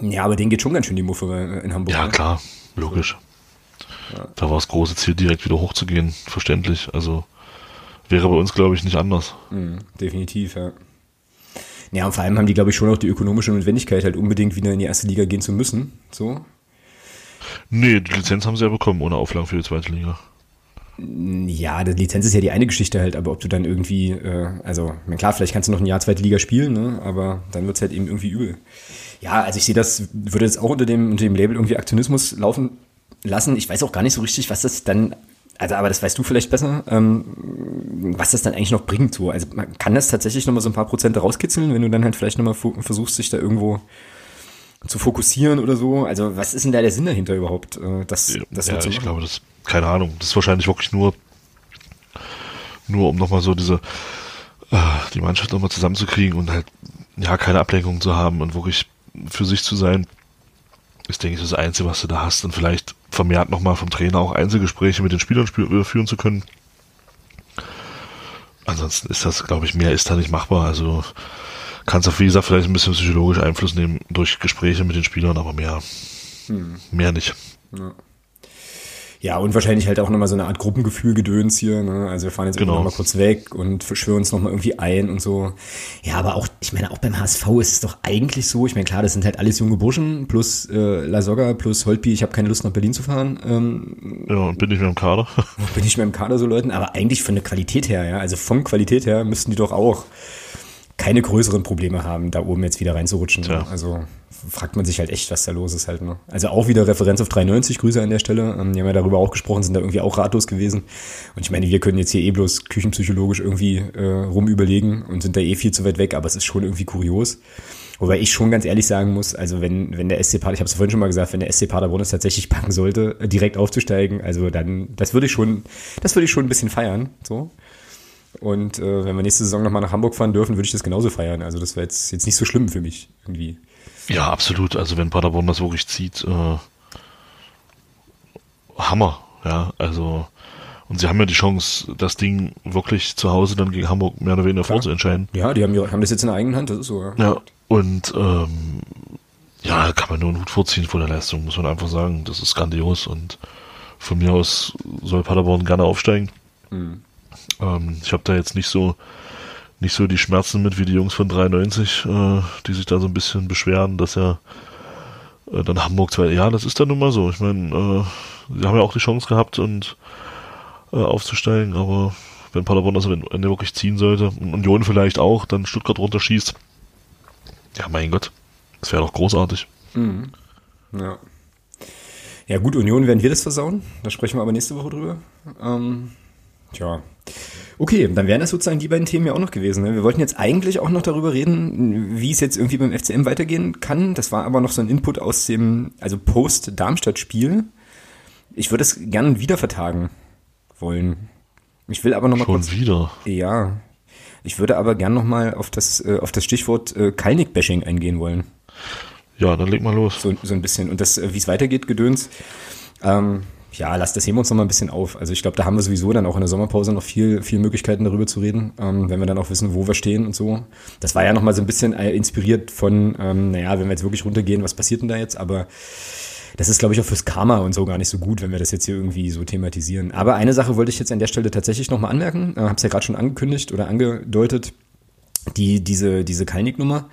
Ja, aber denen geht schon ganz schön die Muffe in Hamburg. Ja, ne? klar, logisch. Ja. Da war das große Ziel, direkt wieder hochzugehen, verständlich. Also wäre bei uns, glaube ich, nicht anders. Mhm, definitiv, ja. Ja, und vor allem haben die, glaube ich, schon auch die ökonomische Notwendigkeit, halt unbedingt wieder in die erste Liga gehen zu müssen. So. Nee, die Lizenz haben sie ja bekommen, ohne Auflagen für die zweite Liga. Ja, die Lizenz ist ja die eine Geschichte halt, aber ob du dann irgendwie, äh, also, klar, vielleicht kannst du noch ein Jahr zweite Liga spielen, ne? aber dann wird's halt eben irgendwie übel. Ja, also ich sehe das, würde jetzt auch unter dem, unter dem Label irgendwie Aktionismus laufen lassen. Ich weiß auch gar nicht so richtig, was das dann, also aber das weißt du vielleicht besser, ähm, was das dann eigentlich noch bringt. So. Also man kann das tatsächlich nochmal so ein paar Prozente rauskitzeln, wenn du dann halt vielleicht nochmal versuchst, sich da irgendwo zu fokussieren oder so. Also was ist denn da der Sinn dahinter überhaupt? Äh, das, das ja, ich glaube, das keine Ahnung, das ist wahrscheinlich wirklich nur, nur um nochmal so diese, äh, die Mannschaft nochmal zusammenzukriegen und halt, ja, keine Ablenkung zu haben und wirklich für sich zu sein, ist, denke ich, das Einzige, was du da hast und vielleicht vermehrt nochmal vom Trainer auch Einzelgespräche mit den Spielern führen zu können. Ansonsten ist das, glaube ich, mehr ist da nicht machbar. Also kannst auf, wie gesagt, vielleicht ein bisschen psychologisch Einfluss nehmen durch Gespräche mit den Spielern, aber mehr, hm. mehr nicht. Ja. Ja, und wahrscheinlich halt auch nochmal so eine Art Gruppengefühl-Gedöns hier. Ne? Also wir fahren jetzt genau. nochmal kurz weg und schwören uns nochmal irgendwie ein und so. Ja, aber auch, ich meine, auch beim HSV ist es doch eigentlich so. Ich meine, klar, das sind halt alles junge Burschen plus äh, Lasogga plus Holtby. Ich habe keine Lust nach Berlin zu fahren. Ähm, ja, und bin ich mehr im Kader. bin ich mehr im Kader so Leuten. Aber eigentlich von der Qualität her, ja, also vom Qualität her müssten die doch auch keine größeren Probleme haben, da oben jetzt wieder reinzurutschen. Ne? Also fragt man sich halt echt, was da los ist halt. Ne? Also auch wieder Referenz auf 93, Grüße an der Stelle. Ähm, die haben ja darüber auch gesprochen, sind da irgendwie auch ratlos gewesen. Und ich meine, wir können jetzt hier eh bloß küchenpsychologisch irgendwie äh, rumüberlegen und sind da eh viel zu weit weg, aber es ist schon irgendwie kurios. Wobei ich schon ganz ehrlich sagen muss, also wenn, wenn der SC Pader, ich habe es vorhin schon mal gesagt, wenn der SC Paderborn es tatsächlich packen sollte, äh, direkt aufzusteigen, also dann, das würde ich schon, das würde ich schon ein bisschen feiern, so. Und äh, wenn wir nächste Saison nochmal nach Hamburg fahren dürfen, würde ich das genauso feiern. Also das wäre jetzt, jetzt nicht so schlimm für mich irgendwie. Ja, absolut. Also wenn Paderborn das wirklich zieht, äh, Hammer. Ja, also und sie haben ja die Chance, das Ding wirklich zu Hause dann gegen Hamburg mehr oder weniger vorzuentscheiden. Ja, die haben, haben das jetzt in der eigenen Hand, das ist so. Ja, ja und ähm, ja, kann man nur einen Hut vorziehen vor der Leistung, muss man einfach sagen. Das ist grandios und von mir aus soll Paderborn gerne aufsteigen. Mhm. Ähm, ich habe da jetzt nicht so nicht so die Schmerzen mit wie die Jungs von 93, äh, die sich da so ein bisschen beschweren, dass ja äh, dann Hamburg zwei, ja, das ist dann nun mal so. Ich meine, äh, sie haben ja auch die Chance gehabt und äh, aufzusteigen, aber wenn Paderborn das Ende wirklich ziehen sollte und Union vielleicht auch, dann Stuttgart runterschießt, ja, mein Gott, das wäre doch großartig. Mhm. Ja. Ja, gut, Union werden wir das versauen. Da sprechen wir aber nächste Woche drüber. Ähm, tja. Okay, dann wären das sozusagen die beiden Themen ja auch noch gewesen. Ne? Wir wollten jetzt eigentlich auch noch darüber reden, wie es jetzt irgendwie beim FCM weitergehen kann. Das war aber noch so ein Input aus dem, also Post-Darmstadt-Spiel. Ich würde es gerne wieder vertagen wollen. Ich will aber noch mal Schon kurz, wieder? Ja. Ich würde aber gern noch mal auf das, äh, auf das Stichwort äh, Kalnick-Bashing eingehen wollen. Ja, dann leg mal los. So, so ein bisschen. Und das, äh, wie es weitergeht, Gedöns. Ähm, ja, lass das heben wir uns noch mal ein bisschen auf. Also ich glaube, da haben wir sowieso dann auch in der Sommerpause noch viel, viel Möglichkeiten darüber zu reden, ähm, wenn wir dann auch wissen, wo wir stehen und so. Das war ja noch mal so ein bisschen äh, inspiriert von, ähm, naja, wenn wir jetzt wirklich runtergehen, was passiert denn da jetzt? Aber das ist, glaube ich, auch fürs Karma und so gar nicht so gut, wenn wir das jetzt hier irgendwie so thematisieren. Aber eine Sache wollte ich jetzt an der Stelle tatsächlich noch mal anmerken. Äh, Habe es ja gerade schon angekündigt oder angedeutet. die, diese, diese Kalnick-Nummer.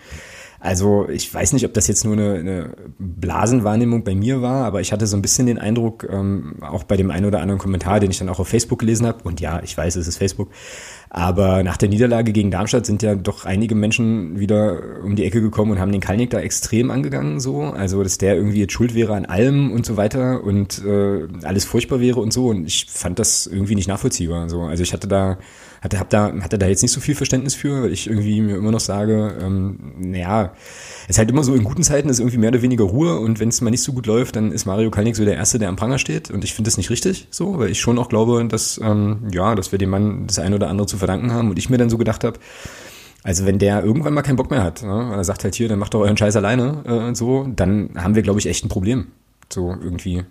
Also ich weiß nicht, ob das jetzt nur eine, eine Blasenwahrnehmung bei mir war, aber ich hatte so ein bisschen den Eindruck, ähm, auch bei dem einen oder anderen Kommentar, den ich dann auch auf Facebook gelesen habe, und ja, ich weiß, es ist Facebook, aber nach der Niederlage gegen Darmstadt sind ja doch einige Menschen wieder um die Ecke gekommen und haben den Kalnick da extrem angegangen, so. Also, dass der irgendwie jetzt schuld wäre an allem und so weiter und äh, alles furchtbar wäre und so. Und ich fand das irgendwie nicht nachvollziehbar. So. Also ich hatte da hatte, hab da, hatte da jetzt nicht so viel Verständnis für, weil ich irgendwie mir immer noch sage, ähm, naja, es ist halt immer so, in guten Zeiten ist irgendwie mehr oder weniger Ruhe und wenn es mal nicht so gut läuft, dann ist Mario Kalnick so der Erste, der am Pranger steht und ich finde das nicht richtig so, weil ich schon auch glaube, dass, ähm, ja, dass wir dem Mann das eine oder andere zu verdanken haben und ich mir dann so gedacht habe, also wenn der irgendwann mal keinen Bock mehr hat, ne, er sagt halt hier, dann macht doch euren Scheiß alleine äh, und so, dann haben wir, glaube ich, echt ein Problem. So irgendwie.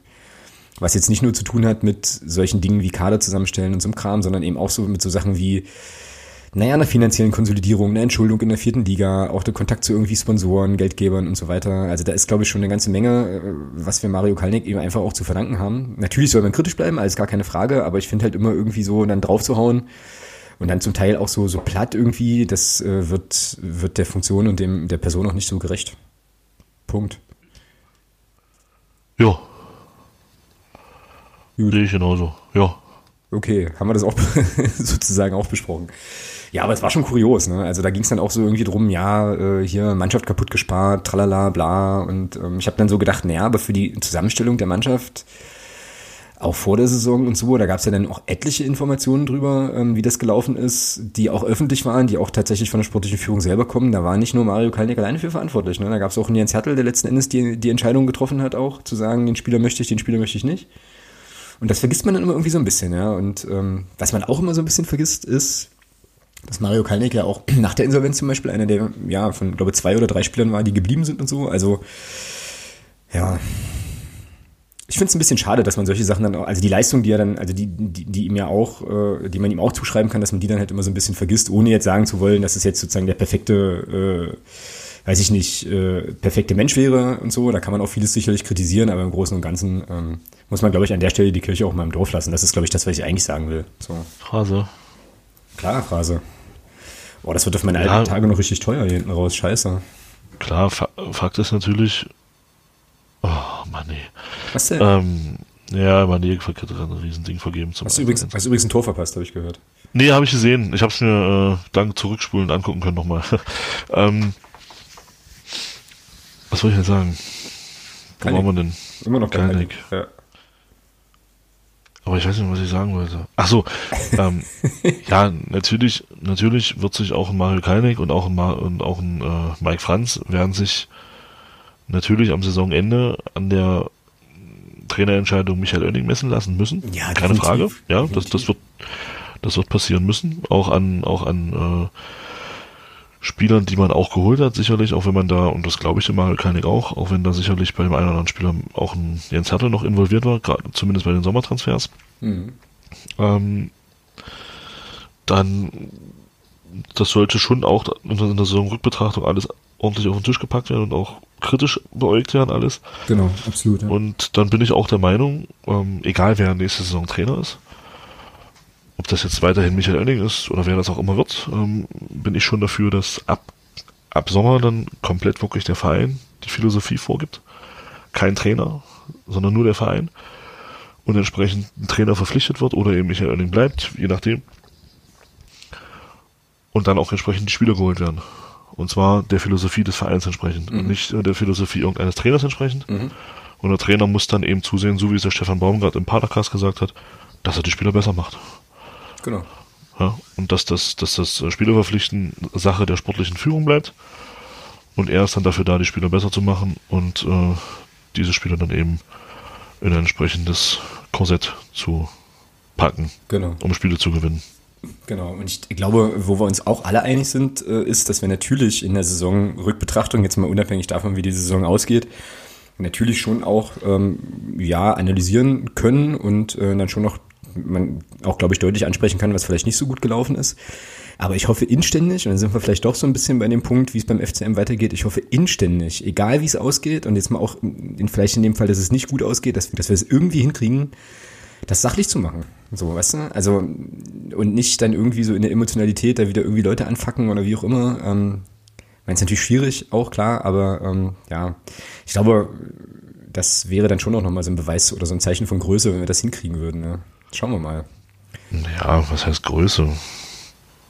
Was jetzt nicht nur zu tun hat mit solchen Dingen wie Kader zusammenstellen und so einem Kram, sondern eben auch so mit so Sachen wie, naja, einer finanziellen Konsolidierung, eine Entschuldung in der vierten Liga, auch der Kontakt zu irgendwie Sponsoren, Geldgebern und so weiter. Also da ist, glaube ich, schon eine ganze Menge, äh, was wir Mario Kalnick eben einfach auch zu verdanken haben. Natürlich soll man kritisch bleiben, alles gar keine Frage, aber ich finde halt immer irgendwie so dann drauf zu hauen und dann zum Teil auch so, so platt irgendwie, das äh, wird, wird der Funktion und dem, der Person auch nicht so gerecht. Punkt. Ja. Sehe ich genauso, ja. Okay, haben wir das auch sozusagen auch besprochen. Ja, aber es war schon kurios, ne? Also da ging es dann auch so irgendwie drum, ja, äh, hier Mannschaft kaputt gespart, tralala, bla. Und ähm, ich habe dann so gedacht, naja, aber für die Zusammenstellung der Mannschaft, auch vor der Saison und so, da gab es ja dann auch etliche Informationen drüber, ähm, wie das gelaufen ist, die auch öffentlich waren, die auch tatsächlich von der sportlichen Führung selber kommen. Da war nicht nur Mario Kalnick alleine für verantwortlich. Ne? Da gab es auch einen Jens Hertel, der letzten Endes die, die Entscheidung getroffen hat, auch zu sagen, den Spieler möchte ich, den Spieler möchte ich nicht. Und das vergisst man dann immer irgendwie so ein bisschen, ja. Und ähm, was man auch immer so ein bisschen vergisst, ist, dass Mario Kalnick ja auch nach der Insolvenz zum Beispiel einer der, ja, von, glaube zwei oder drei Spielern war, die geblieben sind und so. Also, ja. Ich finde es ein bisschen schade, dass man solche Sachen dann auch, also die Leistung, die er dann, also die, die, die ihm ja auch, äh, die man ihm auch zuschreiben kann, dass man die dann halt immer so ein bisschen vergisst, ohne jetzt sagen zu wollen, dass es jetzt sozusagen der perfekte äh, weiß ich nicht, äh, perfekte Mensch wäre und so. Da kann man auch vieles sicherlich kritisieren, aber im Großen und Ganzen ähm, muss man, glaube ich, an der Stelle die Kirche auch mal im Dorf lassen. Das ist, glaube ich, das, was ich eigentlich sagen will. So. Phrase. Klar, Phrase. Boah, das wird auf meine ja, alten Tage noch richtig teuer hier hinten raus. Scheiße. Klar, Fakt ist natürlich. Oh, Mann, nee. Was denn? Ähm, ja, Mané hat ein Riesending vergeben. Zum hast, du übrigens, hast du übrigens ein Tor verpasst, habe ich gehört. Nee, habe ich gesehen. Ich habe es mir äh, dank Zurückspulen angucken können nochmal. ähm, was soll ich denn sagen? Wo waren wir denn? Immer noch Kalnick. Ja. Aber ich weiß nicht, was ich sagen wollte. Ach so, ähm, ja, natürlich, natürlich wird sich auch ein Mario Kalnick und auch ein, Ma und auch ein äh, Mike Franz werden sich natürlich am Saisonende an der Trainerentscheidung Michael Oenning messen lassen müssen. Ja, keine Frage. Ja, das, das wird, das wird passieren müssen. Auch an, auch an äh, Spielern, die man auch geholt hat, sicherlich, auch wenn man da, und das glaube ich dem Mario Kalnick auch, auch wenn da sicherlich bei dem einen oder anderen Spieler auch ein Jens Hertel noch involviert war, gerade zumindest bei den Sommertransfers. Mhm. Ähm, dann, das sollte schon auch in der Saisonrückbetrachtung alles ordentlich auf den Tisch gepackt werden und auch kritisch beäugt werden, alles. Genau, absolut. Ja. Und dann bin ich auch der Meinung, ähm, egal wer nächste Saison Trainer ist, ob das jetzt weiterhin Michael Oenning ist oder wer das auch immer wird, ähm, bin ich schon dafür, dass ab, ab Sommer dann komplett wirklich der Verein die Philosophie vorgibt. Kein Trainer, sondern nur der Verein. Und entsprechend ein Trainer verpflichtet wird oder eben Michael Oenning bleibt, je nachdem. Und dann auch entsprechend die Spieler geholt werden. Und zwar der Philosophie des Vereins entsprechend mhm. und nicht der Philosophie irgendeines Trainers entsprechend. Mhm. Und der Trainer muss dann eben zusehen, so wie es der Stefan Baum gerade im Padercast gesagt hat, dass er die Spieler besser macht. Genau. Ja, und dass das, dass das Spielerverpflichten Sache der sportlichen Führung bleibt. Und er ist dann dafür da, die Spieler besser zu machen und äh, diese Spieler dann eben in ein entsprechendes Korsett zu packen, genau. um Spiele zu gewinnen. Genau, und ich glaube, wo wir uns auch alle einig sind, äh, ist, dass wir natürlich in der Saisonrückbetrachtung, jetzt mal unabhängig davon, wie die Saison ausgeht, natürlich schon auch ähm, ja analysieren können und äh, dann schon noch man auch, glaube ich, deutlich ansprechen kann, was vielleicht nicht so gut gelaufen ist. Aber ich hoffe inständig, und dann sind wir vielleicht doch so ein bisschen bei dem Punkt, wie es beim FCM weitergeht, ich hoffe inständig, egal wie es ausgeht, und jetzt mal auch in, vielleicht in dem Fall, dass es nicht gut ausgeht, dass, dass wir es irgendwie hinkriegen, das sachlich zu machen. So, weißt du? Also, und nicht dann irgendwie so in der Emotionalität da wieder irgendwie Leute anfacken oder wie auch immer. Ähm, ich meine, es ist natürlich schwierig, auch klar, aber ähm, ja, ich glaube, das wäre dann schon auch nochmal so ein Beweis oder so ein Zeichen von Größe, wenn wir das hinkriegen würden. Ne? Schauen wir mal. Ja, was heißt Größe?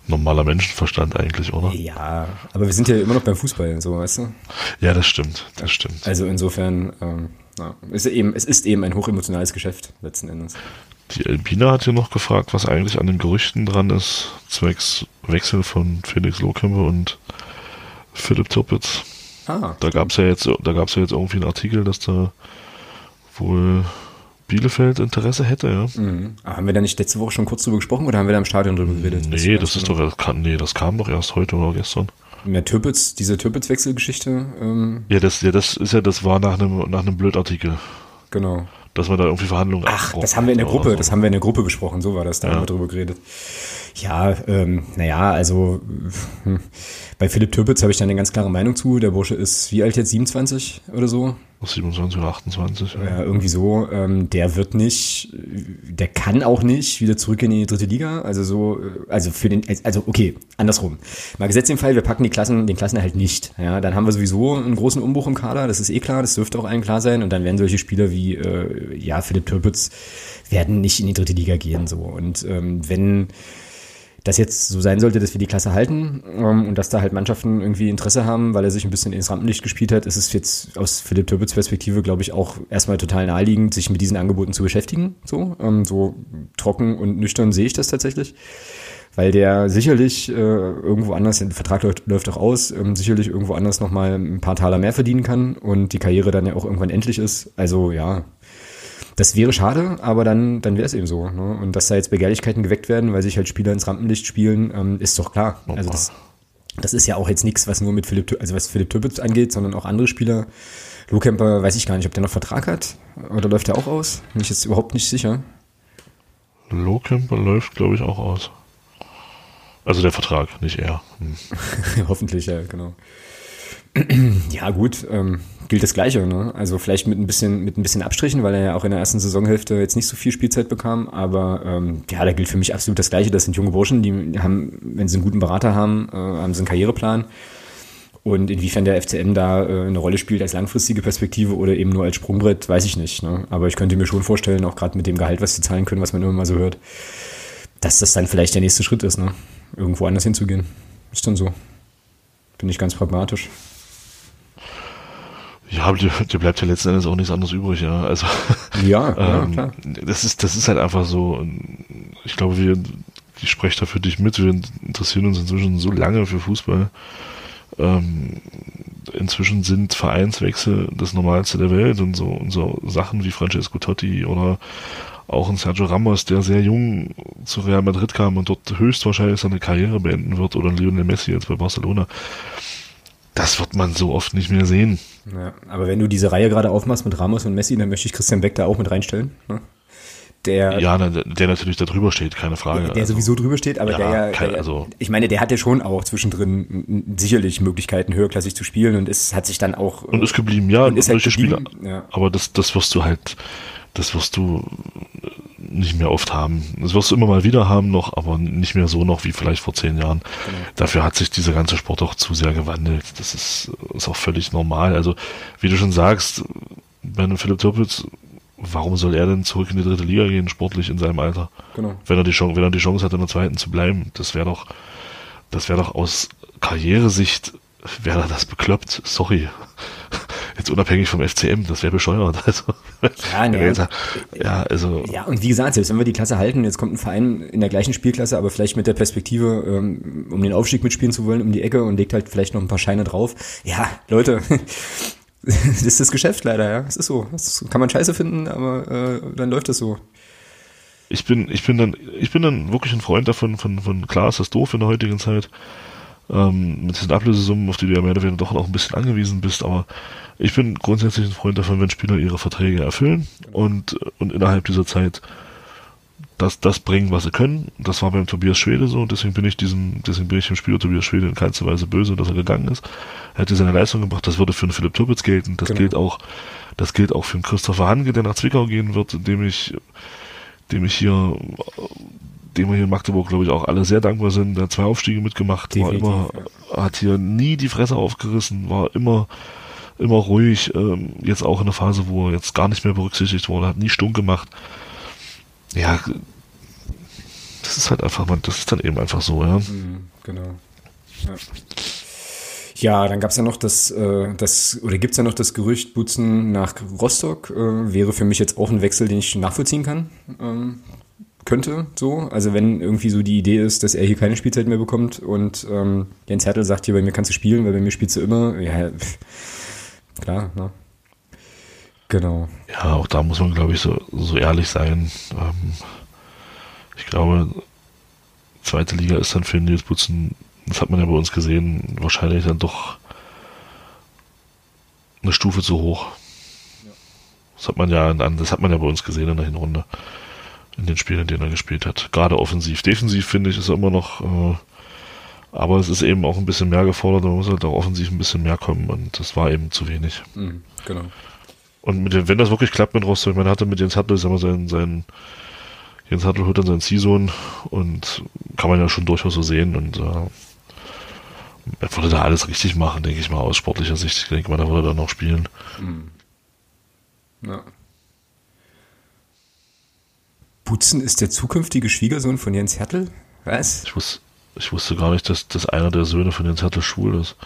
Normaler Menschenverstand eigentlich, oder? Ja, aber wir sind ja immer noch beim Fußball, so, weißt du? Ja, das stimmt, das stimmt. Also insofern, ähm, ja, ist eben, es ist eben ein hochemotionales Geschäft, letzten Endes. Die Elbina hat hier noch gefragt, was eigentlich an den Gerüchten dran ist, zwecks Wechsel von Felix Lohkempe und Philipp Tirpitz. Ah, da gab es ja jetzt, da gab ja jetzt irgendwie einen Artikel, dass da wohl Bielefeld Interesse hätte, ja. Mhm. Haben wir da nicht letzte Woche schon kurz drüber gesprochen oder haben wir da im Stadion drüber geredet? Nee, das, ist doch, das kam, nee, das kam doch erst heute oder gestern. Ja, Türpitz, diese Türpitz-Wechselgeschichte. Ähm ja, das, ja, das ist ja, das war nach einem, nach einem Blödartikel. Genau. Dass man da irgendwie Verhandlungen Ach, das haben wir in der Gruppe, so. das haben wir in der Gruppe besprochen, so war das, da ja. haben wir drüber geredet. Ja, ähm, naja, also hm, bei Philipp Türpitz habe ich da eine ganz klare Meinung zu. Der Bursche ist wie alt jetzt? 27 oder so? 27 oder 28. Ja, ja irgendwie so. Ähm, der wird nicht, der kann auch nicht wieder zurück in die dritte Liga. Also so, äh, also für den, also okay, andersrum. Mal gesetzt den Fall, wir packen die Klassen, den Klassen halt nicht. Ja, dann haben wir sowieso einen großen Umbruch im Kader. Das ist eh klar. Das dürfte auch allen klar sein. Und dann werden solche Spieler wie, äh, ja, Philipp Türpitz werden nicht in die dritte Liga gehen. So und ähm, wenn das jetzt so sein sollte, dass wir die Klasse halten ähm, und dass da halt Mannschaften irgendwie Interesse haben, weil er sich ein bisschen ins Rampenlicht gespielt hat, ist es jetzt aus Philipp Türbitz Perspektive, glaube ich, auch erstmal total naheliegend, sich mit diesen Angeboten zu beschäftigen. So, ähm, so trocken und nüchtern sehe ich das tatsächlich. Weil der sicherlich äh, irgendwo anders, der Vertrag läuft, läuft auch aus, ähm, sicherlich irgendwo anders nochmal ein paar Taler mehr verdienen kann und die Karriere dann ja auch irgendwann endlich ist. Also ja, das wäre schade, aber dann, dann wäre es eben so. Ne? Und dass da jetzt Begehrlichkeiten geweckt werden, weil sich halt Spieler ins Rampenlicht spielen, ähm, ist doch klar. Also das, das ist ja auch jetzt nichts, was nur mit Philipp, also was Philipp Türpitz angeht, sondern auch andere Spieler. Lohkemper weiß ich gar nicht, ob der noch Vertrag hat oder läuft der auch aus? Bin ich jetzt überhaupt nicht sicher. Lohkemper läuft, glaube ich, auch aus. Also der Vertrag, nicht er. Hm. Hoffentlich, ja, genau. ja, gut. Ähm, gilt das Gleiche. Ne? Also vielleicht mit ein bisschen mit ein bisschen Abstrichen, weil er ja auch in der ersten Saisonhälfte jetzt nicht so viel Spielzeit bekam. Aber ähm, ja, da gilt für mich absolut das Gleiche. Das sind junge Burschen, die haben, wenn sie einen guten Berater haben, äh, haben sie einen Karriereplan. Und inwiefern der FCM da äh, eine Rolle spielt als langfristige Perspektive oder eben nur als Sprungbrett, weiß ich nicht. Ne? Aber ich könnte mir schon vorstellen, auch gerade mit dem Gehalt, was sie zahlen können, was man immer mal so hört, dass das dann vielleicht der nächste Schritt ist, ne? irgendwo anders hinzugehen. Ist dann so. Bin ich ganz pragmatisch. Ja, dir, dir bleibt ja letzten Endes auch nichts anderes übrig, ja. Also ja, ähm, ja klar. Das ist, das ist halt einfach so. Ich glaube, wir, ich spreche da für dich mit, wir interessieren uns inzwischen so lange für Fußball. Ähm, inzwischen sind Vereinswechsel das Normalste der Welt und so, und so Sachen wie Francesco Totti oder auch ein Sergio Ramos, der sehr jung zu Real Madrid kam und dort höchstwahrscheinlich seine Karriere beenden wird, oder Lionel Messi jetzt bei Barcelona. Das wird man so oft nicht mehr sehen. Ja, aber wenn du diese Reihe gerade aufmachst mit Ramos und Messi, dann möchte ich Christian Beck da auch mit reinstellen. Ne? Der, ja, der natürlich da drüber steht, keine Frage. Der, der also, sowieso drüber steht, aber ja, der ja, kein, also, ich meine, der hatte schon auch zwischendrin sicherlich Möglichkeiten, höherklassig zu spielen und es hat sich dann auch. Und ist geblieben, ja, und ist halt geblieben, Spieler. Ja. Aber das, das wirst du halt, das wirst du nicht mehr oft haben. Das wirst du immer mal wieder haben noch, aber nicht mehr so noch wie vielleicht vor zehn Jahren. Genau. Dafür hat sich dieser ganze Sport auch zu sehr gewandelt. Das ist, ist auch völlig normal. Also, wie du schon sagst, bei einem Philipp Tirpitz, warum soll er denn zurück in die dritte Liga gehen, sportlich in seinem Alter? Genau. Wenn er die Chance, wenn er die Chance hat, in der zweiten zu bleiben, das wäre doch, das wäre doch aus Karrieresicht, wäre das bekloppt. Sorry jetzt unabhängig vom FCM, das wäre bescheuert. Also, ja, ne, ja, also. Ja, und wie gesagt, selbst wenn wir die Klasse halten, jetzt kommt ein Verein in der gleichen Spielklasse, aber vielleicht mit der Perspektive, ähm, um den Aufstieg mitspielen zu wollen, um die Ecke und legt halt vielleicht noch ein paar Scheine drauf. Ja, Leute, das ist das Geschäft leider, ja. Es ist so. Das kann man scheiße finden, aber äh, dann läuft das so. Ich bin, ich bin dann, ich bin dann wirklich ein Freund davon, von, von klar ist das doof in der heutigen Zeit. Ähm, mit diesen Ablösesummen, auf die du ja mehr oder weniger doch noch ein bisschen angewiesen bist, aber ich bin grundsätzlich ein Freund davon, wenn Spieler ihre Verträge erfüllen und, und innerhalb dieser Zeit das, das bringen, was sie können. Das war beim Tobias Schwede so, deswegen bin ich diesem, deswegen bin ich dem Spieler Tobias Schwede in keinster Weise böse, dass er gegangen ist. Er hätte seine Leistung gebracht, das würde für einen Philipp Turbitz gelten. Das genau. gilt auch, das gilt auch für einen Christopher Hange, der nach Zwickau gehen wird, dem ich, dem ich hier, dem wir hier in Magdeburg, glaube ich, auch alle sehr dankbar sind. Der hat zwei Aufstiege mitgemacht, Definitiv, war immer, ja. hat hier nie die Fresse aufgerissen, war immer, immer ruhig, ähm, jetzt auch in der Phase, wo er jetzt gar nicht mehr berücksichtigt wurde, hat nie stunk gemacht. Ja, das ist halt einfach, das ist dann eben einfach so, ja. Mhm, genau. Ja. Ja, dann gab es ja noch das, äh, das oder gibt es ja noch das Gerücht, Butzen nach Rostock äh, wäre für mich jetzt auch ein Wechsel, den ich nachvollziehen kann. Ähm, könnte so. Also wenn irgendwie so die Idee ist, dass er hier keine Spielzeit mehr bekommt und ähm, Jens Hertel sagt hier, bei mir kannst du spielen, weil bei mir spielst du immer. Ja, pff, klar, ne? Genau. Ja, auch da muss man, glaube ich, so, so ehrlich sein. Ähm, ich glaube, zweite Liga ist dann für Nils Butzen das hat man ja bei uns gesehen, wahrscheinlich dann doch eine Stufe zu hoch. Das hat man ja, das hat man ja bei uns gesehen in der Hinrunde. In den Spielen, in denen er gespielt hat. Gerade offensiv. Defensiv finde ich, ist er immer noch, äh, aber es ist eben auch ein bisschen mehr gefordert, man muss halt auch offensiv ein bisschen mehr kommen und das war eben zu wenig. Mhm, genau. Und mit dem, wenn das wirklich klappt mit Rostock, man hatte mit Jens Hattel, sagen wir, sein, sein Jens Hattel holt dann seinen Season und kann man ja schon durchaus so sehen und äh, er würde da alles richtig machen, denke ich mal, aus sportlicher Sicht. Ich denke mal, da würde er dann noch spielen. Mhm. Ja. Putzen ist der zukünftige Schwiegersohn von Jens Hertel? Was? Ich wusste, ich wusste gar nicht, dass, dass einer der Söhne von Jens Hertel schwul ist.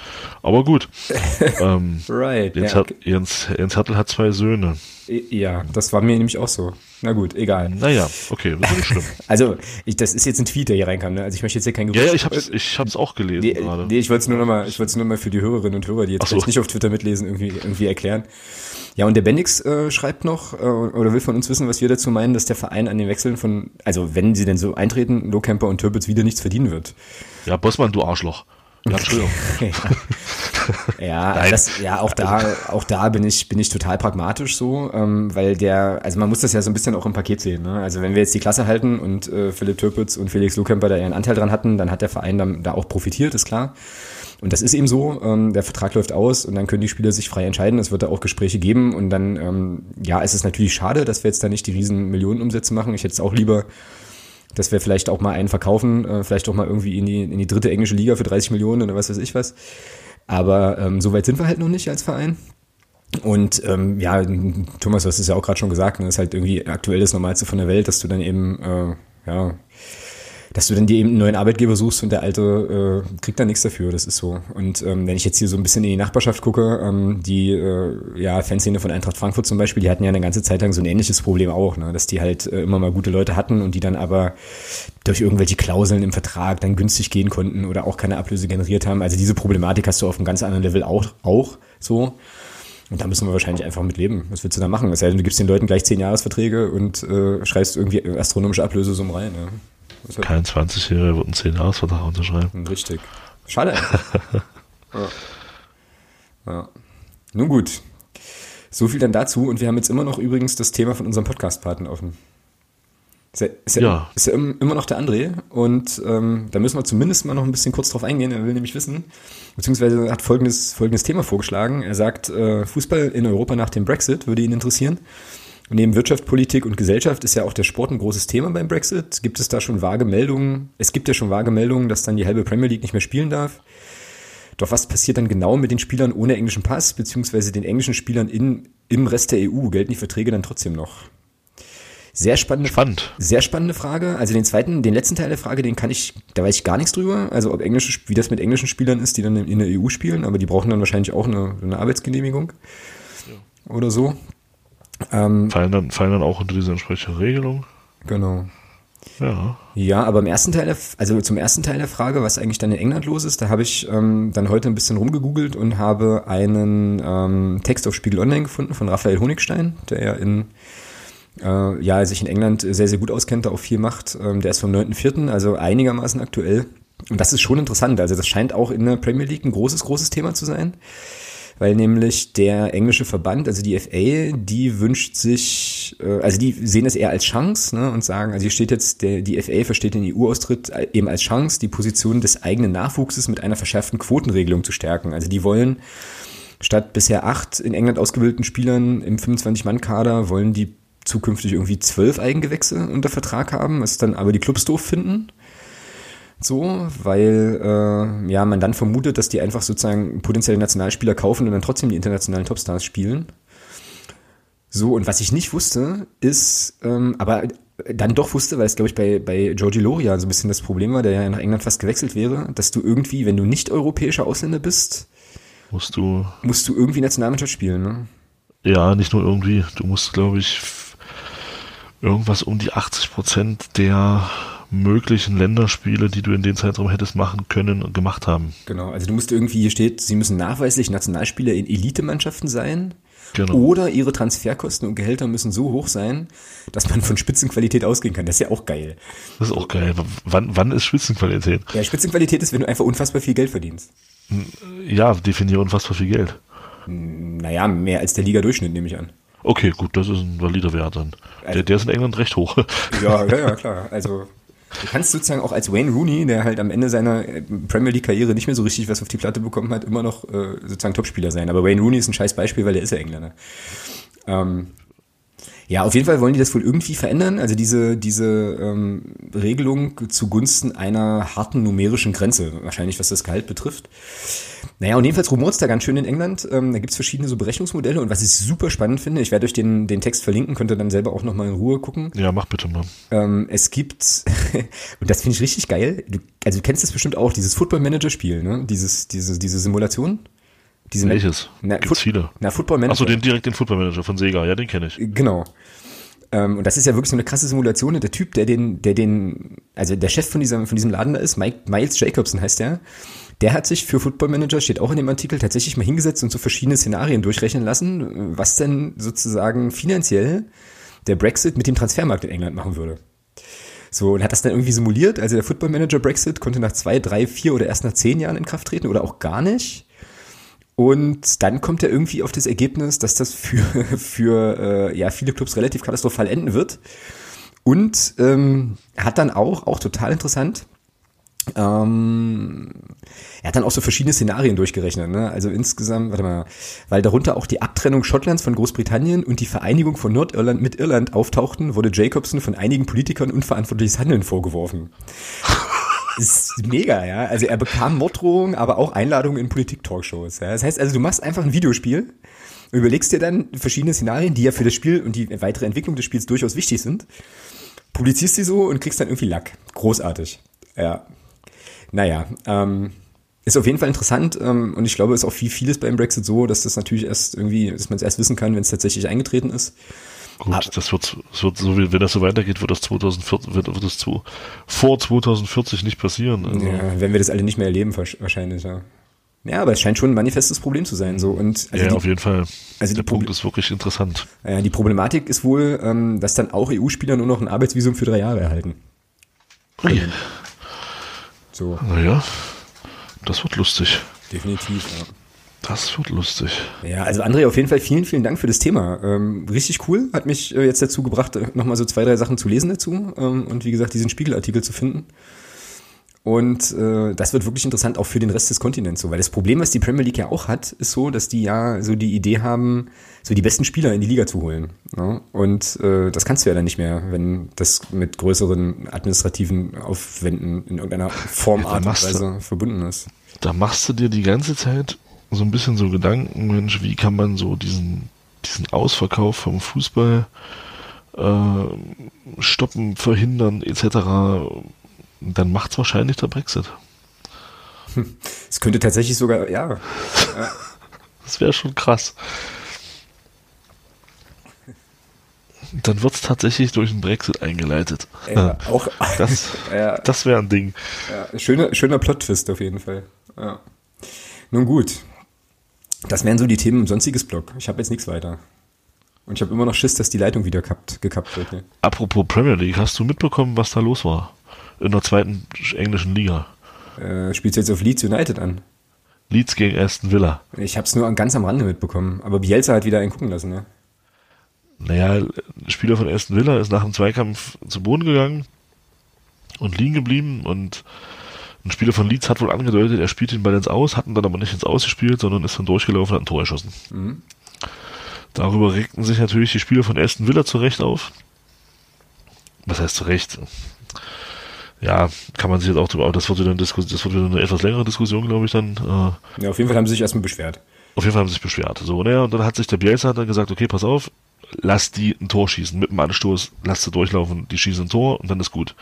Aber gut. ähm, right. Jens, ja. Jens, Jens Hertel hat zwei Söhne. Ja, das war mir nämlich auch so. Na gut, egal. Naja, okay, das ist nicht schlimm. also, ich, das ist jetzt ein Tweet, der hier reinkam. Ne? Also ich möchte jetzt hier kein Gerücht. Ja, ja, ich hab's, ich hab's auch gelesen nee, gerade. Nee, ich wollte es nur nochmal, ich wollte es nur mal für die Hörerinnen und Hörer, die jetzt so. nicht auf Twitter mitlesen, irgendwie, irgendwie erklären. Ja, und der Bendix äh, schreibt noch, äh, oder will von uns wissen, was wir dazu meinen, dass der Verein an den Wechseln von, also wenn sie denn so eintreten, Lohkemper und Türpitz wieder nichts verdienen wird. Ja, Bossmann, du Arschloch. Ja, Entschuldigung. ja, ja, das, ja, auch da, auch da bin ich, bin ich total pragmatisch so, ähm, weil der, also man muss das ja so ein bisschen auch im Paket sehen. Ne? Also wenn wir jetzt die Klasse halten und äh, Philipp Türpitz und Felix Lukemper da ihren Anteil dran hatten, dann hat der Verein dann, da auch profitiert, ist klar. Und das ist eben so, ähm, der Vertrag läuft aus und dann können die Spieler sich frei entscheiden. Es wird da auch Gespräche geben und dann, ähm, ja, es ist natürlich schade, dass wir jetzt da nicht die riesen Millionenumsätze machen. Ich hätte es auch lieber dass wir vielleicht auch mal einen verkaufen, äh, vielleicht auch mal irgendwie in die, in die dritte englische Liga für 30 Millionen oder was weiß ich was. Aber ähm, so weit sind wir halt noch nicht als Verein. Und ähm, ja, Thomas, du hast es ja auch gerade schon gesagt, ne, das ist halt irgendwie aktuell das Normalste von der Welt, dass du dann eben äh, ja dass du dann dir eben einen neuen Arbeitgeber suchst und der alte äh, kriegt dann nichts dafür, das ist so. Und ähm, wenn ich jetzt hier so ein bisschen in die Nachbarschaft gucke, ähm, die äh, ja, Fanszene von Eintracht Frankfurt zum Beispiel, die hatten ja eine ganze Zeit lang so ein ähnliches Problem auch, ne? dass die halt äh, immer mal gute Leute hatten und die dann aber durch irgendwelche Klauseln im Vertrag dann günstig gehen konnten oder auch keine Ablöse generiert haben. Also diese Problematik hast du auf einem ganz anderen Level auch, auch so. Und da müssen wir wahrscheinlich einfach mit leben. Was willst du da machen? Sei denn, du gibst den Leuten gleich zehn Jahresverträge und äh, schreibst irgendwie astronomische Ablösesummen rein. Ja. Kein 20-Jähriger wird einen 10-Jahres-Vertrag unterschreiben. Richtig. Schade. ja. ja. Nun gut. So viel dann dazu. Und wir haben jetzt immer noch übrigens das Thema von unserem Podcast-Paten offen. Ist ja, ist ja, ja. Ist ja immer noch der André. Und ähm, da müssen wir zumindest mal noch ein bisschen kurz drauf eingehen. Er will nämlich wissen, beziehungsweise hat folgendes, folgendes Thema vorgeschlagen. Er sagt, äh, Fußball in Europa nach dem Brexit würde ihn interessieren. Und neben Wirtschaft, Politik und Gesellschaft ist ja auch der Sport ein großes Thema beim Brexit. Gibt es da schon vage Meldungen? Es gibt ja schon vage Meldungen, dass dann die halbe Premier League nicht mehr spielen darf. Doch was passiert dann genau mit den Spielern ohne englischen Pass, beziehungsweise den englischen Spielern in, im Rest der EU? Gelten die Verträge dann trotzdem noch? Sehr spannende, Spannend. sehr spannende Frage. Also den zweiten, den letzten Teil der Frage, den kann ich, da weiß ich gar nichts drüber. Also ob englische, wie das mit englischen Spielern ist, die dann in der EU spielen, aber die brauchen dann wahrscheinlich auch eine, eine Arbeitsgenehmigung ja. oder so. Ähm, fallen, dann, fallen dann auch unter diese entsprechende Regelung? Genau. Ja. Ja, aber im ersten Teil, der, also zum ersten Teil der Frage, was eigentlich dann in England los ist, da habe ich ähm, dann heute ein bisschen rumgegoogelt und habe einen ähm, Text auf Spiegel Online gefunden von Raphael Honigstein, der ja in äh, ja, sich in England sehr, sehr gut auskennt, da auch viel macht. Ähm, der ist vom 9.4., also einigermaßen aktuell. Und das ist schon interessant. Also das scheint auch in der Premier League ein großes, großes Thema zu sein weil nämlich der englische Verband, also die FA, die wünscht sich, äh, also die sehen es eher als Chance ne, und sagen, also hier steht jetzt, der, die FA versteht den EU-Austritt eben als Chance, die Position des eigenen Nachwuchses mit einer verschärften Quotenregelung zu stärken. Also die wollen statt bisher acht in England ausgebildeten Spielern im 25-Mann-Kader wollen die zukünftig irgendwie zwölf Eigengewächse unter Vertrag haben, was dann aber die Clubs doof finden. So, weil äh, ja man dann vermutet, dass die einfach sozusagen potenzielle Nationalspieler kaufen und dann trotzdem die internationalen Topstars spielen. So, und was ich nicht wusste, ist, ähm, aber dann doch wusste, weil es, glaube ich, bei, bei Georgie Loria so ein bisschen das Problem war, der ja nach England fast gewechselt wäre, dass du irgendwie, wenn du nicht europäischer Ausländer bist, musst du, musst du irgendwie Nationalmannschaft spielen, ne? Ja, nicht nur irgendwie. Du musst, glaube ich, irgendwas um die 80 Prozent der möglichen Länderspiele, die du in den Zeitraum hättest machen können und gemacht haben. Genau, also du musst irgendwie, hier steht, sie müssen nachweislich Nationalspieler in Elitemannschaften sein. Genau. Oder ihre Transferkosten und Gehälter müssen so hoch sein, dass man von Spitzenqualität ausgehen kann. Das ist ja auch geil. Das ist auch geil. Wann, wann ist Spitzenqualität? Ja, Spitzenqualität ist, wenn du einfach unfassbar viel Geld verdienst. Ja, definiere unfassbar viel Geld. Naja, mehr als der Liga-Durchschnitt, nehme ich an. Okay, gut, das ist ein valider Wert dann. Also, der, der ist in England recht hoch. Ja, ja, ja, klar. Also Du kannst sozusagen auch als Wayne Rooney, der halt am Ende seiner äh, Premier League Karriere nicht mehr so richtig was auf die Platte bekommen hat, immer noch äh, sozusagen Topspieler sein. Aber Wayne Rooney ist ein scheiß Beispiel, weil der ist ja Engländer. Ähm, ja, auf jeden Fall wollen die das wohl irgendwie verändern. Also diese, diese ähm, Regelung zugunsten einer harten numerischen Grenze, wahrscheinlich was das Gehalt betrifft. Naja, und jedenfalls rumort es da ganz schön in England. Ähm, da gibt's verschiedene so Berechnungsmodelle und was ich super spannend finde, ich werde euch den, den Text verlinken, könnt ihr dann selber auch nochmal in Ruhe gucken. Ja, mach bitte mal. Ähm, es gibt, und das finde ich richtig geil, du, also du kennst das bestimmt auch, dieses Football Manager Spiel, ne? Dieses, diese, diese Simulation. Diese Welches? Na, Gibt's Foot viele. Na, Football Manager. Achso, den direkt den Football Manager von Sega, ja, den kenne ich. Genau. Ähm, und das ist ja wirklich so eine krasse Simulation. Und der Typ, der den, der den, also der Chef von diesem, von diesem Laden da ist, Mike, Miles Jacobson heißt der, der hat sich für Football Manager, steht auch in dem Artikel, tatsächlich mal hingesetzt und so verschiedene Szenarien durchrechnen lassen, was denn sozusagen finanziell der Brexit mit dem Transfermarkt in England machen würde. So, und hat das dann irgendwie simuliert. Also der Football Manager Brexit konnte nach zwei, drei, vier oder erst nach zehn Jahren in Kraft treten oder auch gar nicht. Und dann kommt er irgendwie auf das Ergebnis, dass das für, für äh, ja, viele Clubs relativ katastrophal enden wird. Und ähm, hat dann auch, auch total interessant, ähm, er hat dann auch so verschiedene Szenarien durchgerechnet. Ne? Also insgesamt, warte mal, weil darunter auch die Abtrennung Schottlands von Großbritannien und die Vereinigung von Nordirland mit Irland auftauchten, wurde Jacobson von einigen Politikern unverantwortliches Handeln vorgeworfen ist mega, ja. Also er bekam Morddrohungen, aber auch Einladungen in Politik-Talkshows. Ja. Das heißt also, du machst einfach ein Videospiel, überlegst dir dann verschiedene Szenarien, die ja für das Spiel und die weitere Entwicklung des Spiels durchaus wichtig sind, publizierst sie so und kriegst dann irgendwie Lack. Großartig. Ja. Naja, ähm, ist auf jeden Fall interessant ähm, und ich glaube, es ist auch viel vieles beim Brexit so, dass das natürlich erst irgendwie, dass man es erst wissen kann, wenn es tatsächlich eingetreten ist. Gut, ah. das wird, das wird so wie, wenn das so weitergeht, wird das 2040, wird, wird das zu, vor 2040 nicht passieren. Also. Ja, wenn wir das alle nicht mehr erleben, wahrscheinlich, ja. Ja, aber es scheint schon ein manifestes Problem zu sein, so und also ja, die, auf jeden Fall. Also der Punkt ist wirklich interessant. Ja, die Problematik ist wohl, ähm, dass dann auch EU-Spieler nur noch ein Arbeitsvisum für drei Jahre erhalten. Ui. So. Naja, das wird lustig. Definitiv, ja. Das wird lustig. Ja, also André, auf jeden Fall vielen, vielen Dank für das Thema. Ähm, richtig cool, hat mich äh, jetzt dazu gebracht, äh, nochmal so zwei, drei Sachen zu lesen dazu ähm, und wie gesagt, diesen Spiegelartikel zu finden. Und äh, das wird wirklich interessant auch für den Rest des Kontinents so, weil das Problem, was die Premier League ja auch hat, ist so, dass die ja so die Idee haben, so die besten Spieler in die Liga zu holen. Ne? Und äh, das kannst du ja dann nicht mehr, wenn das mit größeren administrativen Aufwänden in irgendeiner Form, Art und Weise verbunden ist. Da machst du dir die ganze Zeit so ein bisschen so Gedanken, Mensch, wie kann man so diesen, diesen Ausverkauf vom Fußball äh, stoppen, verhindern, etc. Dann macht es wahrscheinlich der Brexit. Es könnte tatsächlich sogar, ja. das wäre schon krass. Dann wird es tatsächlich durch den Brexit eingeleitet. Ja, auch, das ja, das wäre ein Ding. Ja, schöner, schöner Plot-Twist auf jeden Fall. Ja. Nun gut, das wären so die Themen im sonstiges Blog. Ich habe jetzt nichts weiter. Und ich habe immer noch Schiss, dass die Leitung wieder kappt, gekappt wird. Ne? Apropos Premier League, hast du mitbekommen, was da los war? In der zweiten englischen Liga. Äh, spielst du jetzt auf Leeds United an? Leeds gegen Aston Villa. Ich habe es nur ganz am Rande mitbekommen. Aber Bielsa hat wieder einen gucken lassen, ne? Naja, ein Spieler von Aston Villa ist nach dem Zweikampf zu Boden gegangen und liegen geblieben und ein Spieler von Leeds hat wohl angedeutet, er spielt den Ball ins Aus, hat ihn dann aber nicht ins Aus gespielt, sondern ist dann durchgelaufen und hat ein Tor erschossen. Mhm. Darüber regten sich natürlich die Spieler von Aston Villa zurecht auf. Was heißt zurecht? Ja, kann man sich jetzt auch drüber, aber das wird wieder, eine Diskus das wird wieder eine etwas längere Diskussion, glaube ich, dann. Äh, ja, auf jeden Fall haben sie sich erstmal beschwert. Auf jeden Fall haben sie sich beschwert. So, naja, und dann hat sich der Bielsa dann gesagt, okay, pass auf, lass die ein Tor schießen. Mit dem Anstoß, lass sie durchlaufen, die schießen ein Tor und dann ist gut.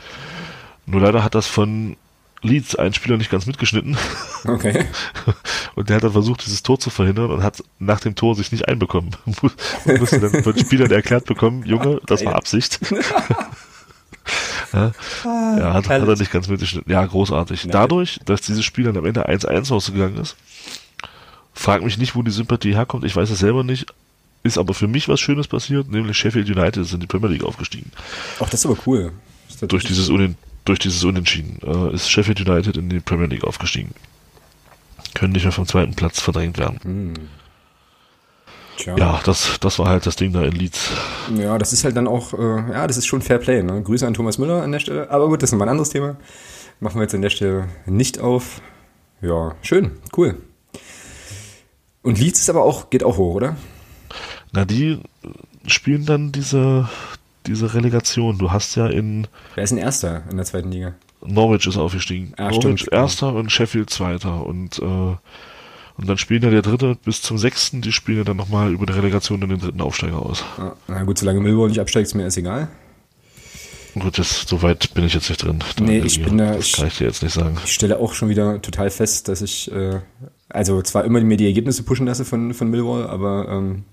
Nur leider hat das von Leeds ein Spieler nicht ganz mitgeschnitten. Okay. Und der hat dann versucht, dieses Tor zu verhindern und hat nach dem Tor sich nicht einbekommen. Und musste dann von Spielern erklärt bekommen, Junge, das war Absicht. ja, ja hat, hat, er nicht ganz mitgeschnitten. Ja, großartig. Dadurch, dass dieses Spiel dann am Ende 1-1 ausgegangen ist, frag mich nicht, wo die Sympathie herkommt. Ich weiß es selber nicht. Ist aber für mich was Schönes passiert, nämlich Sheffield United ist in die Premier League aufgestiegen. Ach, das ist aber cool. Durch dieses Unentschieden durch dieses Unentschieden äh, ist Sheffield United in die Premier League aufgestiegen. Können nicht mehr vom zweiten Platz verdrängt werden. Hm. Ja, das, das war halt das Ding da in Leeds. Ja, das ist halt dann auch, äh, ja, das ist schon Fair Play. Ne? Grüße an Thomas Müller an der Stelle. Aber gut, das ist mal ein anderes Thema. Machen wir jetzt an der Stelle nicht auf. Ja, schön, cool. Und Leeds ist aber auch, geht auch hoch, oder? Na, die spielen dann diese, diese Relegation. Du hast ja in. Wer ist ein Erster in der zweiten Liga? Norwich ist aufgestiegen. Ah, Norwich stimmt. Erster und Sheffield Zweiter. Und, äh, und dann spielen ja der Dritte bis zum Sechsten, die spielen ja dann nochmal über die Relegation in den dritten Aufsteiger aus. Ah, na gut, solange Millwall nicht absteigt, ist mir das egal. Gut, das, so weit bin ich jetzt nicht drin. Da nee, ich bin da. Das kann ich dir jetzt nicht sagen. Ich stelle auch schon wieder total fest, dass ich, äh, also zwar immer mir die Ergebnisse pushen lasse von, von Millwall, aber ähm,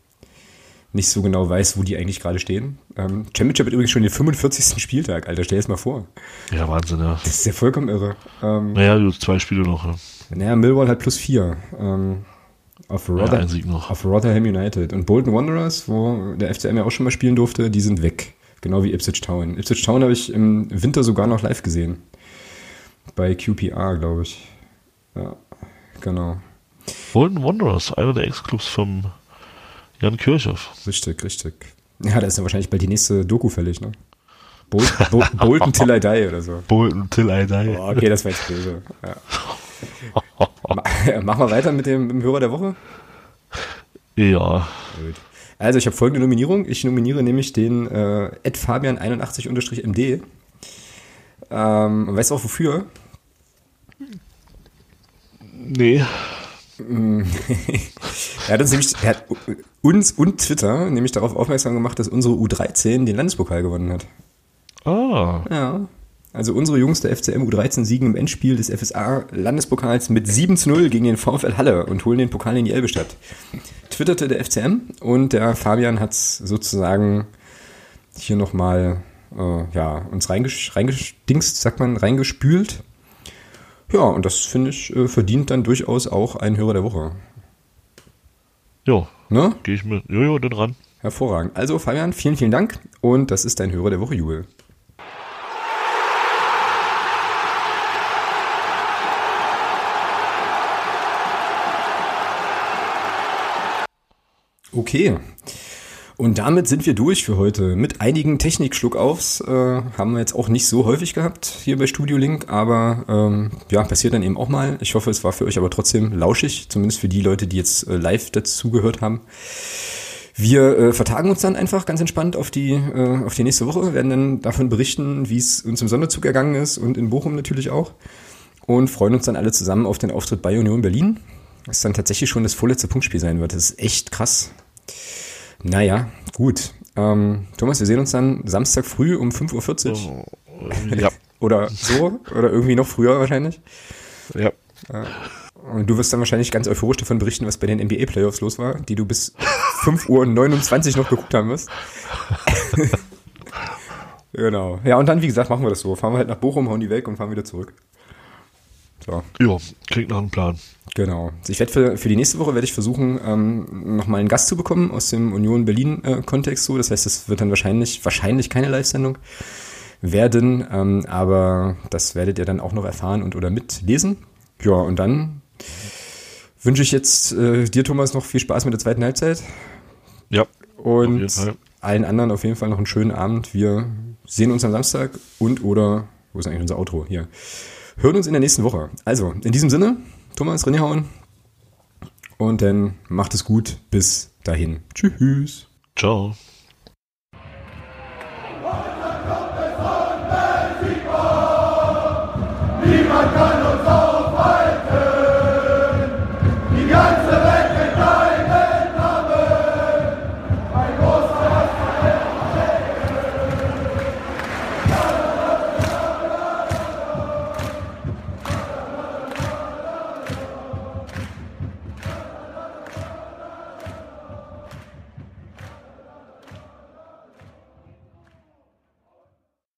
nicht so genau weiß, wo die eigentlich gerade stehen. Ähm, Championship hat übrigens schon den 45. Spieltag, Alter, stell dir das mal vor. Ja, Wahnsinn, ja. Das ist ja vollkommen irre. Ähm, naja, du hast zwei Spiele noch. Ja. Naja, Millwall hat plus vier. Ähm, auf, Rother ja, auf Rotherham United. Und Bolton Wanderers, wo der FCM ja auch schon mal spielen durfte, die sind weg. Genau wie Ipswich Town. Ipswich Town habe ich im Winter sogar noch live gesehen. Bei QPR, glaube ich. Ja, genau. Bolton Wanderers, einer der Ex-Clubs vom Jan Kirchhoff. Richtig, richtig. Ja, da ist ja wahrscheinlich bald die nächste Doku fällig, ne? Bol Bol Bolton Till I Die oder so. Bolton Till I Die. Oh, okay, das war jetzt böse. Ja. Machen wir weiter mit dem, mit dem Hörer der Woche? Ja. Gut. Also ich habe folgende Nominierung. Ich nominiere nämlich den äh, Fabian81-MD. Ähm, weißt du auch wofür? Nee. er hat uns nämlich, er hat uns und Twitter nämlich darauf aufmerksam gemacht, dass unsere U13 den Landespokal gewonnen hat. Ah. Ja. Also unsere Jungs der FCM U13 siegen im Endspiel des FSA Landespokals mit 7 zu 0 gegen den VfL Halle und holen den Pokal in die Elbestadt. Twitterte der FCM und der Fabian hat sozusagen hier nochmal äh, ja, uns reingesch reingedingst, sagt man, reingespült ja, und das finde ich äh, verdient dann durchaus auch einen Hörer der Woche. Ja. Ne? Gehe ich mit. Jojo, dann ran. Hervorragend. Also, Fabian, vielen, vielen Dank. Und das ist dein Hörer der Woche, Jubel. Okay. Und damit sind wir durch für heute. Mit einigen Technikschluckaufs äh, haben wir jetzt auch nicht so häufig gehabt hier bei Studio Link, aber ähm, ja, passiert dann eben auch mal. Ich hoffe, es war für euch aber trotzdem lauschig, zumindest für die Leute, die jetzt äh, live dazu gehört haben. Wir äh, vertagen uns dann einfach ganz entspannt auf die, äh, auf die nächste Woche, werden dann davon berichten, wie es uns im Sonderzug ergangen ist und in Bochum natürlich auch. Und freuen uns dann alle zusammen auf den Auftritt bei Union Berlin. Was dann tatsächlich schon das vorletzte Punktspiel sein wird. Das ist echt krass. Naja, gut. Ähm, Thomas, wir sehen uns dann Samstag früh um 5.40 Uhr. Oh, ja. oder so, oder irgendwie noch früher wahrscheinlich. Ja. Und du wirst dann wahrscheinlich ganz euphorisch davon berichten, was bei den NBA-Playoffs los war, die du bis 5.29 Uhr noch geguckt haben wirst. genau. Ja, und dann, wie gesagt, machen wir das so. Fahren wir halt nach Bochum, hauen die weg und fahren wieder zurück. So. Ja, klingt nach einem Plan. Genau. Ich werde für, für die nächste Woche werde ich versuchen, ähm, nochmal einen Gast zu bekommen aus dem Union Berlin-Kontext. Äh, so. Das heißt, es wird dann wahrscheinlich, wahrscheinlich keine Live-Sendung werden, ähm, aber das werdet ihr dann auch noch erfahren und oder mitlesen. Ja, und dann wünsche ich jetzt äh, dir, Thomas, noch viel Spaß mit der zweiten Halbzeit. Ja. Und allen anderen auf jeden Fall noch einen schönen Abend. Wir sehen uns am Samstag und oder, wo ist eigentlich unser Outro? Hier hören uns in der nächsten Woche. Also, in diesem Sinne, Thomas, René hauen. Und dann macht es gut. Bis dahin. Tschüss. Ciao. Niemand kann